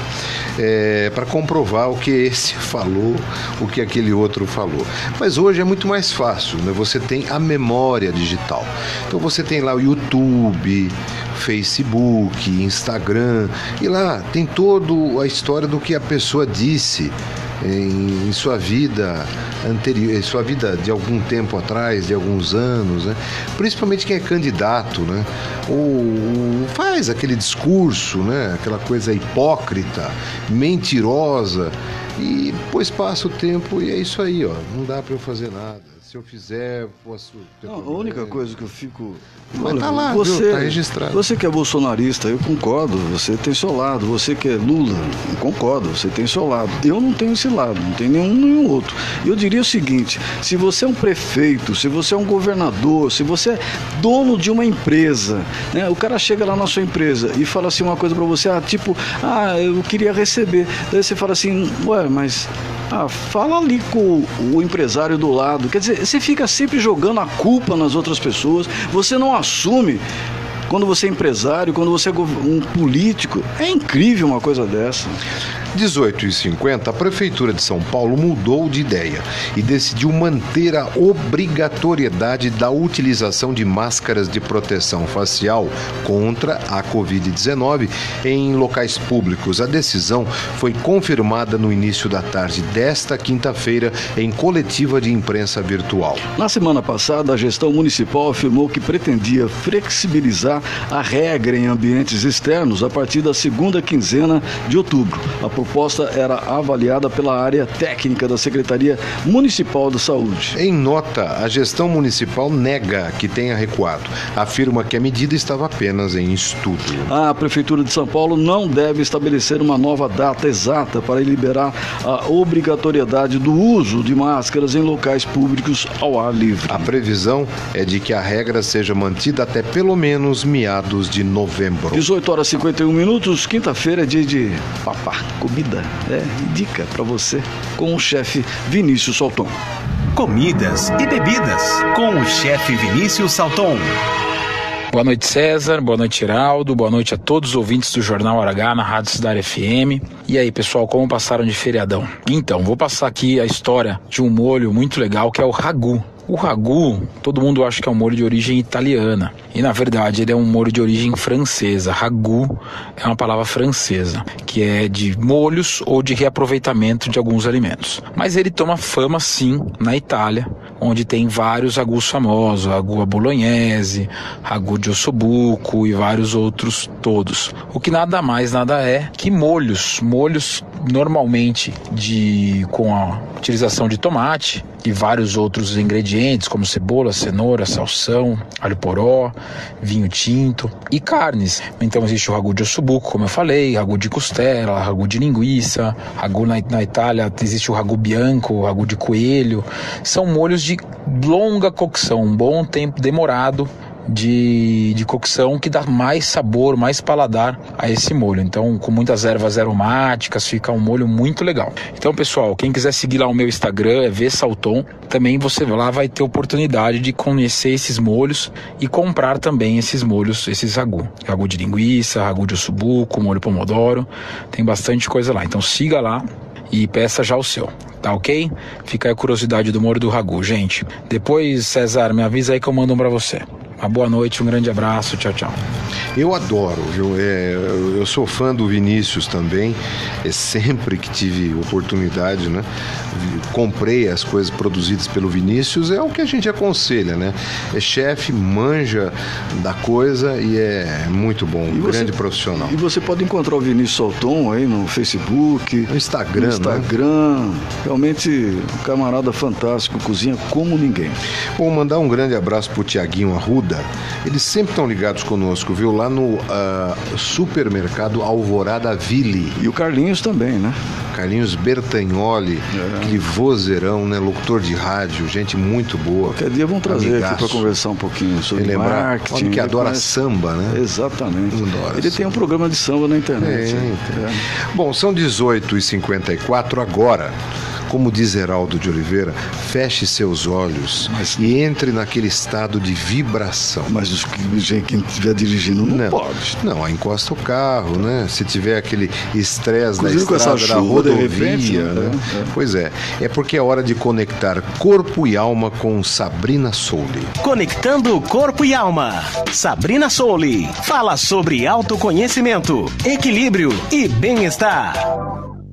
É, para comprovar o que esse falou, o que aquele outro falou. Mas hoje é muito mais fácil, né? Você tem a memória digital. Então você tem lá o YouTube, Facebook, Instagram, e lá tem toda a história do que a pessoa disse em, em, sua vida anterior, em sua vida de algum tempo atrás, de alguns anos, né? principalmente quem é candidato, né? ou, faz aquele discurso, né? aquela coisa hipócrita, mentirosa, e depois passa o tempo e é isso aí, ó. não dá para eu fazer nada se eu fizer, posso. Não, a única coisa que eu fico. Mas Olha, tá lá, você, viu? tá registrado. Você que é bolsonarista, eu concordo, você tem seu lado. Você que é Lula, eu concordo, você tem seu lado. Eu não tenho esse lado, não tem nenhum nenhum outro. Eu diria o seguinte: se você é um prefeito, se você é um governador, se você é dono de uma empresa, né? O cara chega lá na sua empresa e fala assim uma coisa para você, ah, tipo, ah, eu queria receber. Daí você fala assim, ué, mas ah, fala ali com o empresário do lado. Quer dizer, você fica sempre jogando a culpa nas outras pessoas, você não assume quando você é empresário, quando você é um político. É incrível uma coisa dessa. 18 e 50, a Prefeitura de São Paulo mudou de ideia e decidiu manter a obrigatoriedade da utilização de máscaras de proteção facial contra a Covid-19 em locais públicos. A decisão foi confirmada no início da tarde desta quinta-feira em coletiva de imprensa virtual. Na semana passada, a gestão municipal afirmou que pretendia flexibilizar a regra em ambientes externos a partir da segunda quinzena de outubro, após proposta era avaliada pela área técnica da Secretaria Municipal da Saúde. Em nota, a gestão municipal nega que tenha recuado. Afirma que a medida estava apenas em estudo. A Prefeitura de São Paulo não deve estabelecer uma nova data exata para liberar a obrigatoriedade do uso de máscaras em locais públicos ao ar livre. A previsão é de que a regra seja mantida até pelo menos meados de novembro. 18 horas e 51 minutos, quinta-feira é dia de papá, comida, é, dica para você com o chefe Vinícius Salton. Comidas e bebidas com o chefe Vinícius Salton. Boa noite, César. Boa noite, Heraldo. Boa noite a todos os ouvintes do Jornal Hora H na Rádio Cidade FM. E aí, pessoal, como passaram de feriadão? Então, vou passar aqui a história de um molho muito legal que é o ragu. O ragu, todo mundo acha que é um molho de origem italiana. E na verdade ele é um molho de origem francesa. Ragu é uma palavra francesa, que é de molhos ou de reaproveitamento de alguns alimentos. Mas ele toma fama sim na Itália, onde tem vários ragus famosos, ragu à bolognese, ragu de ossobuco e vários outros todos. O que nada mais nada é que molhos, molhos normalmente de com a utilização de tomate e vários outros ingredientes como cebola, cenoura, salsão, alho poró, vinho tinto e carnes. Então existe o ragu de ossobuco, como eu falei, ragu de costela, ragu de linguiça, ragu na, na Itália existe o ragu bianco, ragu de coelho. São molhos de longa cocção, um bom tempo demorado de, de cocção que dá mais sabor, mais paladar a esse molho. Então, com muitas ervas aromáticas, fica um molho muito legal. Então, pessoal, quem quiser seguir lá o meu Instagram é vsalton. Também você lá vai ter oportunidade de conhecer esses molhos e comprar também esses molhos, esses ragu. Ragu de linguiça, ragu de ossobuco, molho pomodoro. Tem bastante coisa lá. Então, siga lá e peça já o seu. Tá ok? Fica aí a curiosidade do molho do ragu, gente. Depois, César, me avisa aí que eu mando um pra você. Uma boa noite, um grande abraço, tchau, tchau. Eu adoro, viu? É, eu sou fã do Vinícius também. É sempre que tive oportunidade, né? Comprei as coisas produzidas pelo Vinícius, é o que a gente aconselha, né? É chefe, manja da coisa e é muito bom, um você, grande profissional. E você pode encontrar o Vinícius Salton aí no Facebook, no Instagram, no Instagram. Né? Realmente um camarada fantástico, cozinha como ninguém. Vou mandar um grande abraço pro Tiaguinho Arruda eles sempre estão ligados conosco, viu? Lá no uh, supermercado Alvorada Ville. E o Carlinhos também, né? Carlinhos Bertagnoli, é. aquele vozeirão, né? Locutor de rádio, gente muito boa. Qualquer dia vão trazer amigaço. aqui para conversar um pouquinho sobre lembrar, marketing. Olha que adora conhece... samba, né? Exatamente. Adora Ele samba. tem um programa de samba na internet. É, é. Bom, são 18h54 agora como diz Heraldo de Oliveira, feche seus olhos mas, e entre naquele estado de vibração. Mas quem estiver dirigindo não, não, pode. Não, encosta o carro, né? Se tiver aquele estresse da estrada, da rodovia, repente, né? É. Pois é, é porque é hora de conectar corpo e alma com Sabrina Souli. Conectando corpo e alma. Sabrina Souli fala sobre autoconhecimento, equilíbrio e bem-estar.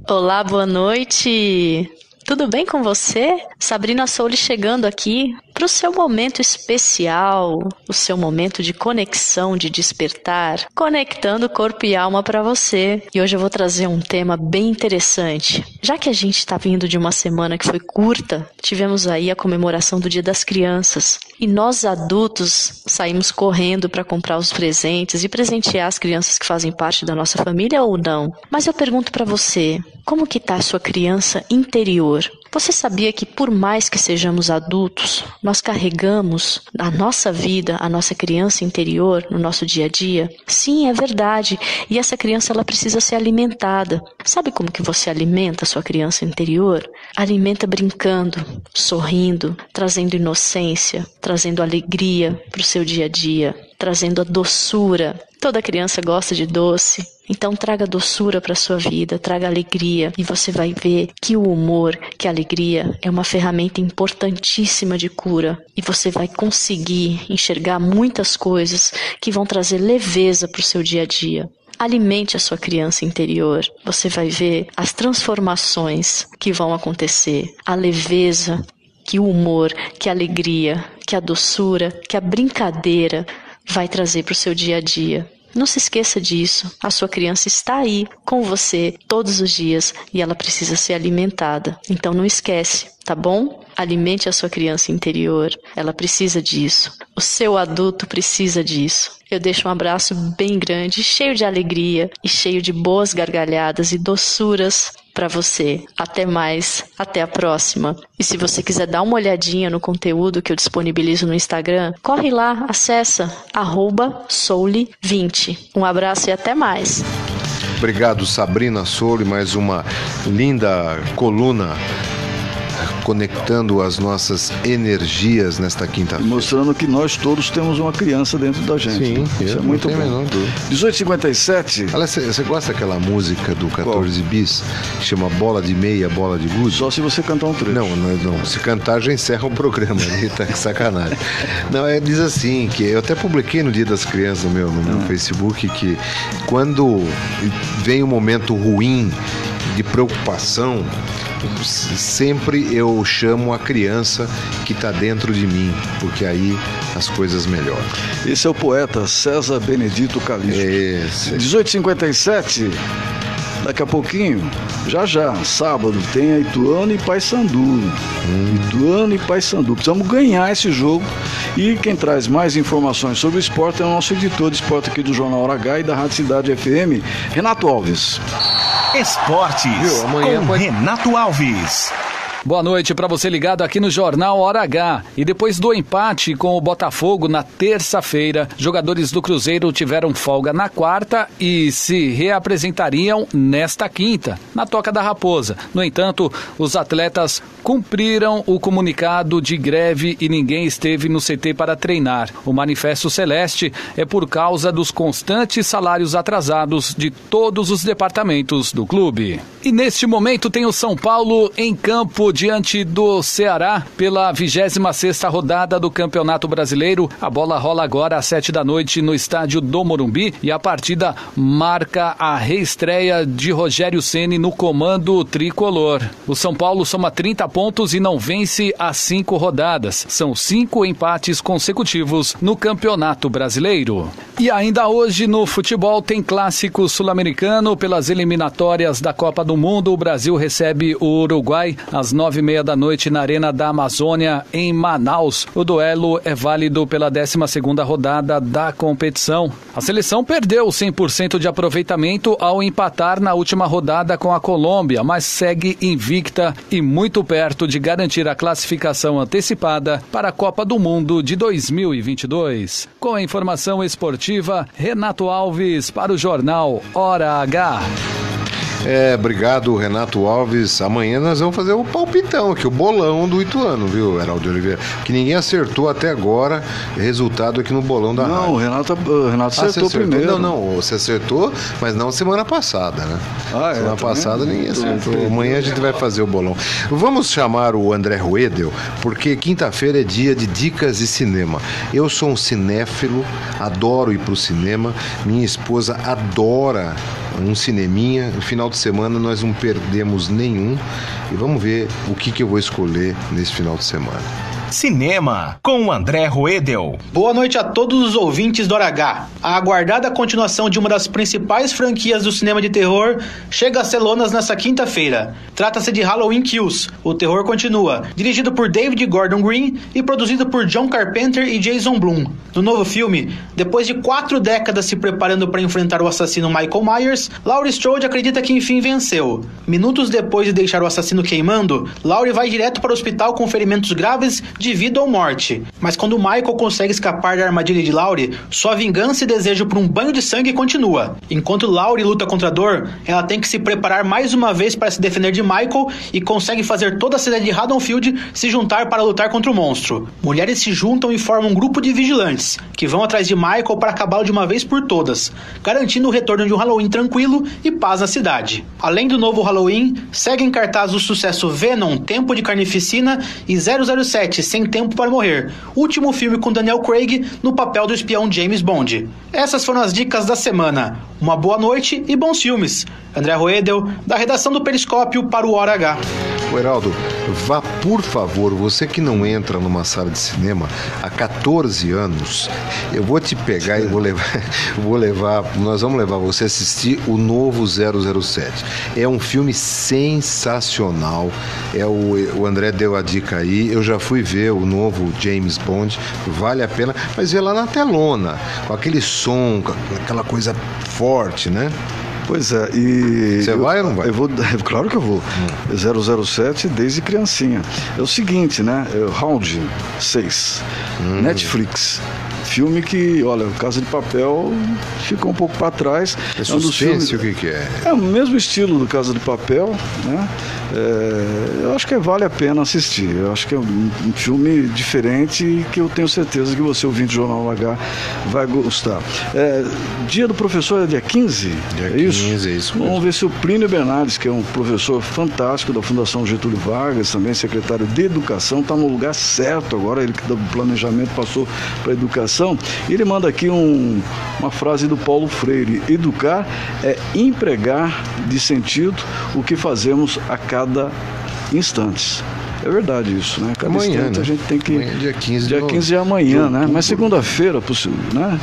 Olá, boa noite. Tudo bem com você? Sabrina Souli chegando aqui para o seu momento especial, o seu momento de conexão, de despertar, conectando corpo e alma para você. E hoje eu vou trazer um tema bem interessante. Já que a gente está vindo de uma semana que foi curta, tivemos aí a comemoração do Dia das Crianças. E nós adultos saímos correndo para comprar os presentes e presentear as crianças que fazem parte da nossa família ou não. Mas eu pergunto para você, como que está a sua criança interior? Você sabia que por mais que sejamos adultos, nós carregamos a nossa vida, a nossa criança interior no nosso dia a dia? Sim, é verdade. E essa criança ela precisa ser alimentada. Sabe como que você alimenta a sua criança interior? Alimenta brincando, sorrindo, trazendo inocência, trazendo alegria para o seu dia a dia, trazendo a doçura. Toda criança gosta de doce, então traga doçura para sua vida, traga alegria e você vai ver que o humor, que a alegria é uma ferramenta importantíssima de cura e você vai conseguir enxergar muitas coisas que vão trazer leveza para o seu dia a dia. Alimente a sua criança interior. Você vai ver as transformações que vão acontecer, a leveza, que o humor, que a alegria, que a doçura, que a brincadeira vai trazer para o seu dia a dia. Não se esqueça disso. A sua criança está aí com você todos os dias e ela precisa ser alimentada. Então não esquece, tá bom? Alimente a sua criança interior. Ela precisa disso. O seu adulto precisa disso. Eu deixo um abraço bem grande, cheio de alegria e cheio de boas gargalhadas e doçuras para você. Até mais, até a próxima. E se você quiser dar uma olhadinha no conteúdo que eu disponibilizo no Instagram, corre lá, acessa soule20. Um abraço e até mais. Obrigado, Sabrina Soule, mais uma linda coluna conectando as nossas energias nesta quinta-feira. Mostrando que nós todos temos uma criança dentro da gente. Sim, isso é muito bom. 1857. Aliás, você gosta daquela música do 14 Qual? bis? Que chama Bola de Meia, Bola de Gude? Só se você cantar um trecho. Não, não, não. Se cantar já encerra o programa ali, tá sacanagem. Não, é, diz assim, que eu até publiquei no Dia das Crianças meu, no meu ah. Facebook que quando vem um momento ruim de preocupação, sempre eu chamo a criança que está dentro de mim, porque aí as coisas melhoram. Esse é o poeta César Benedito Calixto. Esse. 1857. Daqui a pouquinho, já já, sábado, tem a Ituano e Paysandu. Hum. Ituano e Paysandu. Precisamos ganhar esse jogo. E quem traz mais informações sobre o esporte é o nosso editor de esporte aqui do Jornal Hora H e da Rádio Cidade FM, Renato Alves. Esportes com pode... Renato Alves. Boa noite para você ligado aqui no Jornal Hora H. E depois do empate com o Botafogo na terça-feira, jogadores do Cruzeiro tiveram folga na quarta e se reapresentariam nesta quinta, na Toca da Raposa. No entanto, os atletas cumpriram o comunicado de greve e ninguém esteve no CT para treinar. O Manifesto Celeste é por causa dos constantes salários atrasados de todos os departamentos do clube. E neste momento tem o São Paulo em campo diante do Ceará pela 26 rodada do Campeonato Brasileiro. A bola rola agora às 7 da noite no estádio do Morumbi e a partida marca a reestreia de Rogério Ceni no comando tricolor. O São Paulo soma 30 pontos e não vence as cinco rodadas. São cinco empates consecutivos no Campeonato Brasileiro. E ainda hoje no futebol tem clássico sul-americano pelas eliminatórias da Copa do Mundo. O Brasil recebe o Uruguai às nove e meia da noite na Arena da Amazônia, em Manaus. O duelo é válido pela 12 segunda rodada da competição. A seleção perdeu 100% de aproveitamento ao empatar na última rodada com a Colômbia, mas segue invicta e muito perto de garantir a classificação antecipada para a Copa do Mundo de 2022. Com a informação esportiva, Renato Alves para o jornal Hora H. É, obrigado, Renato Alves. Amanhã nós vamos fazer o palpitão aqui, o bolão do Ituano, viu, Heraldo Oliveira? Que ninguém acertou até agora resultado aqui no bolão da Não, o Renato, o Renato ah, acertou, acertou, primeiro. Não, não, você acertou, mas não semana passada, né? Ah, é, semana passada ninguém acertou. Amanhã a gente vai fazer o bolão. Vamos chamar o André Ruedel, porque quinta-feira é dia de dicas de cinema. Eu sou um cinéfilo, adoro ir pro cinema. Minha esposa adora um cineminha. No final de semana nós não perdemos nenhum. E vamos ver o que, que eu vou escolher nesse final de semana. Cinema, com André Roedel. Boa noite a todos os ouvintes do H. A aguardada continuação de uma das principais franquias do cinema de terror chega a Celonas nesta quinta-feira. Trata-se de Halloween Kills. O terror continua. Dirigido por David Gordon Green e produzido por John Carpenter e Jason Blum. No novo filme, depois de quatro décadas se preparando para enfrentar o assassino Michael Myers, Laurie Strode acredita que enfim venceu. Minutos depois de deixar o assassino queimando, Laurie vai direto para o hospital com ferimentos graves de vida ou morte. Mas quando Michael consegue escapar da armadilha de Laurie, sua vingança e desejo por um banho de sangue continua. Enquanto Laurie luta contra a dor, ela tem que se preparar mais uma vez para se defender de Michael e consegue fazer toda a cidade de Haddonfield se juntar para lutar contra o monstro. Mulheres se juntam e formam um grupo de vigilantes, que vão atrás de Michael para acabá-lo de uma vez por todas, garantindo o retorno de um Halloween tranquilo e paz na cidade. Além do novo Halloween, segue em cartaz o sucesso Venom, Tempo de Carnificina e 007, Sem Tempo para Morrer, último filme com Daniel Craig no papel do espião James Bond. Essas foram as dicas da semana. Uma boa noite e bons filmes. André Roedel, da redação do Periscópio para o Hora H. O Heraldo, vá por favor, você que não entra numa sala de cinema há 14 anos, eu vou te pegar e vou levar, vou levar, nós vamos levar você a assistir o novo 007. É um filme sensacional. É o, o André deu a dica aí. Eu já fui ver o novo James Bond, vale a pena, mas vê lá na telona, com aquele som, com aquela coisa forte, né? Pois é, e. Você vai ou não vai? Eu vou, claro que eu vou. Hum. 007 desde criancinha. É o seguinte, né? É Round 6. Hum. Netflix. Filme que, olha, Casa de Papel ficou um pouco para trás. É, é um filmes, o que, que é? É o mesmo estilo do Casa de Papel, né? É, eu acho que vale a pena assistir. Eu acho que é um, um filme diferente que eu tenho certeza que você, ouvinte do Jornal H, vai gostar. É, dia do professor é dia 15? Dia é isso? 15, é isso mesmo. Vamos ver se o Plínio Bernardes, que é um professor fantástico da Fundação Getúlio Vargas, também secretário de Educação, está no lugar certo agora, ele que do planejamento passou para educação. E ele manda aqui um, uma frase do Paulo Freire: Educar é empregar de sentido o que fazemos a cada instante. É verdade isso, né? Cada amanhã, instante né? a gente tem que. Amanhã, dia 15 Dia de 15 é amanhã, né? Mas segunda-feira, possível, né?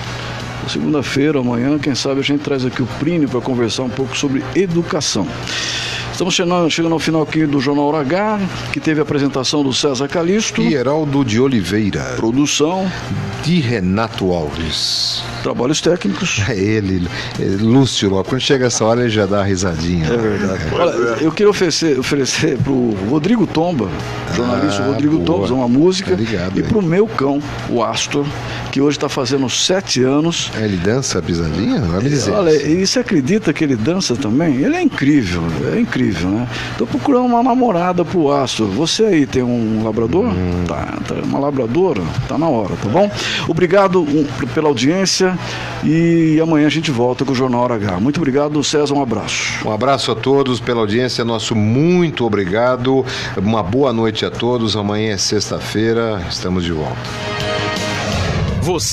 Segunda-feira, amanhã, quem sabe a gente traz aqui o Plínio para conversar um pouco sobre educação. Estamos chegando, chegando ao final aqui do Jornal Hora H, que teve a apresentação do César Calixto. E Heraldo de Oliveira. Produção. De Renato Alves. Trabalhos técnicos. É ele, é Lúcio Lopes. Quando chega essa hora ele já dá a risadinha. É verdade. Olha, eu queria oferecer, oferecer para o Rodrigo Tomba, jornalista Ah, Rodrigo boa. Tomba, uma música. Obrigado, e hein? para o meu cão, o Astor, que hoje está fazendo sete anos. Ele dança a pisadinha? Vai me dizer. Olha, e você acredita que ele dança também? Ele é incrível, é incrível, né? Tô procurando uma namorada pro Astro. Você aí tem um labrador? Hum. Tá, tá, uma labradora? Tá na hora, tá bom? Obrigado um, pela audiência e amanhã a gente volta com o Jornal Hora H. Muito obrigado, César, um abraço. Um abraço a todos pela audiência, nosso muito obrigado. Uma boa noite a todos. Amanhã é sexta-feira, estamos de volta. Você